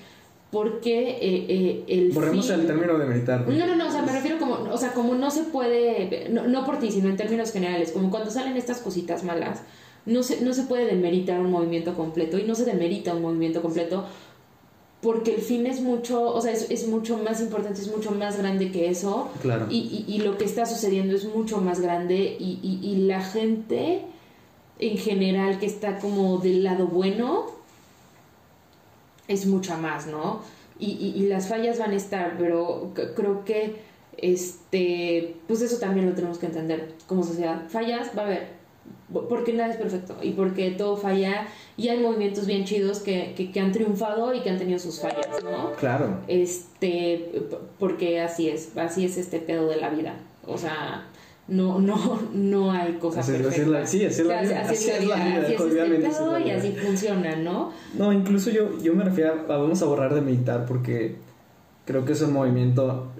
S2: porque eh, eh, el
S1: Borremos el término de meditar.
S2: No, no, no, o sea, me refiero como, o sea, como no se puede, no, no, por ti, sino en términos generales, como cuando salen estas cositas malas, no se, no se puede demeritar un movimiento completo y no se demerita un movimiento completo porque el fin es mucho, o sea, es, es mucho más importante, es mucho más grande que eso.
S1: Claro.
S2: Y, y, y lo que está sucediendo es mucho más grande y, y la gente en general que está como del lado bueno, es mucha más, ¿no? Y, y, las fallas van a estar, pero creo que, este, pues eso también lo tenemos que entender como sociedad. Fallas va a haber, porque nada es perfecto y porque todo falla y hay movimientos bien chidos que, que, que, han triunfado y que han tenido sus fallas, ¿no?
S1: Claro.
S2: Este, porque así es, así es este pedo de la vida. O sea, no, no, no hay cosas así,
S1: perfectas. la, sí, así, es la vida. Así, es la vida,
S2: así es este y así funciona, ¿no?
S1: No, incluso yo, yo me refiero a, vamos a borrar de meditar porque creo que es un movimiento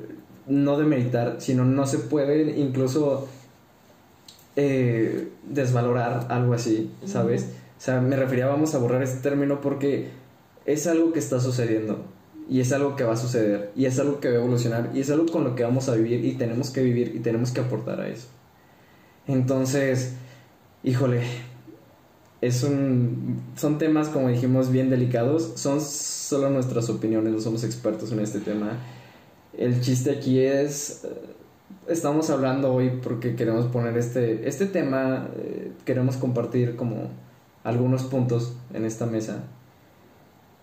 S1: no de meditar, sino no se puede incluso eh, desvalorar algo así, ¿sabes? O sea, me refería vamos a borrar este término porque es algo que está sucediendo y es algo que va a suceder y es algo que va a evolucionar y es algo con lo que vamos a vivir y tenemos que vivir y tenemos que aportar a eso. Entonces, híjole, es un, son temas, como dijimos, bien delicados. Son solo nuestras opiniones, no somos expertos en este tema. El chiste aquí es, estamos hablando hoy porque queremos poner este, este tema, eh, queremos compartir como algunos puntos en esta mesa.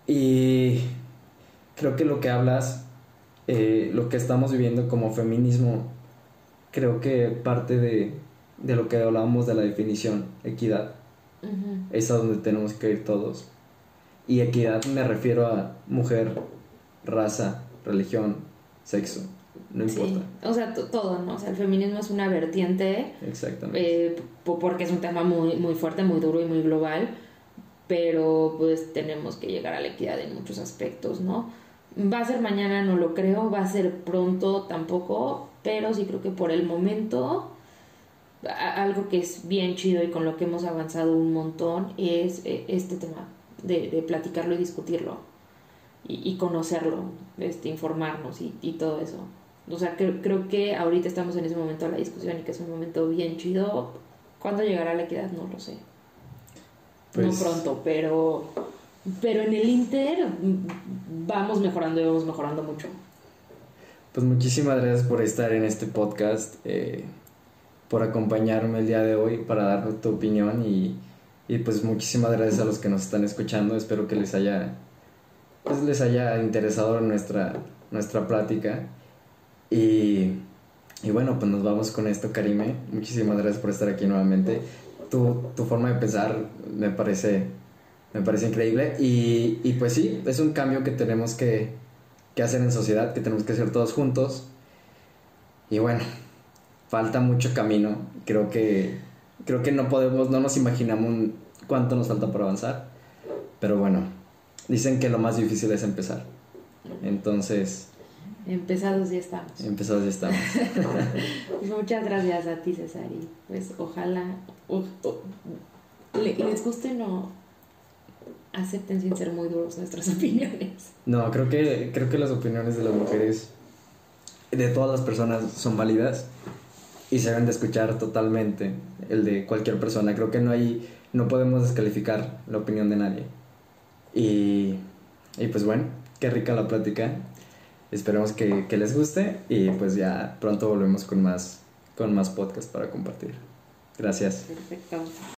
S1: Y creo que lo que hablas, eh, lo que estamos viviendo como feminismo, creo que parte de, de lo que hablábamos de la definición, equidad, es a donde tenemos que ir todos. Y equidad me refiero a mujer, raza, religión, sexo, no importa.
S2: O sea, todo, ¿no? O sea, el feminismo es una vertiente.
S1: Exactamente.
S2: Eh, porque es un tema muy, muy fuerte, muy duro y muy global. Pero pues tenemos que llegar a la equidad en muchos aspectos, ¿no? Va a ser mañana, no lo creo, va a ser pronto tampoco, pero sí creo que por el momento algo que es bien chido y con lo que hemos avanzado un montón es eh, este tema de, de platicarlo y discutirlo y, conocerlo, este, informarnos y, y, todo eso. O sea, creo que ahorita estamos en ese momento de la discusión y que es un momento bien chido. ¿Cuándo llegará la equidad? No lo sé. no pues pronto, pero pero en el Inter vamos mejorando y vamos mejorando mucho.
S1: Pues muchísimas gracias por estar en este podcast, eh, por acompañarme el día de hoy para dar tu opinión y, y, pues muchísimas gracias a los que nos están escuchando. Espero que les haya, pues les haya interesado nuestra, nuestra plática. Y, y bueno, pues nos vamos con esto, Karime. Muchísimas gracias por estar aquí nuevamente. Tu, tu forma de pensar me parece me parece increíble. Y, y pues sí, es un cambio que tenemos que, que hacer en sociedad, que tenemos que hacer todos juntos. Y bueno, falta mucho camino. Creo que, creo que no podemos, no nos imaginamos cuánto nos falta por avanzar. Pero bueno, dicen que lo más difícil es empezar. Entonces...
S2: Empezados ya estamos.
S1: Empezados ya estamos. [laughs]
S2: Muchas gracias a ti, César. Y pues ojalá les guste no acepten sin ser muy duros nuestras [laughs] opiniones.
S1: No, creo que, creo que las opiniones de las mujeres, de todas las personas, son válidas y se deben de escuchar totalmente el de cualquier persona. Creo que no hay, no podemos descalificar la opinión de nadie. Y, y pues bueno, qué rica la plática. Esperemos que, les guste y pues ya pronto volvemos con más, con más podcast para compartir. Gracias.
S2: Perfecto.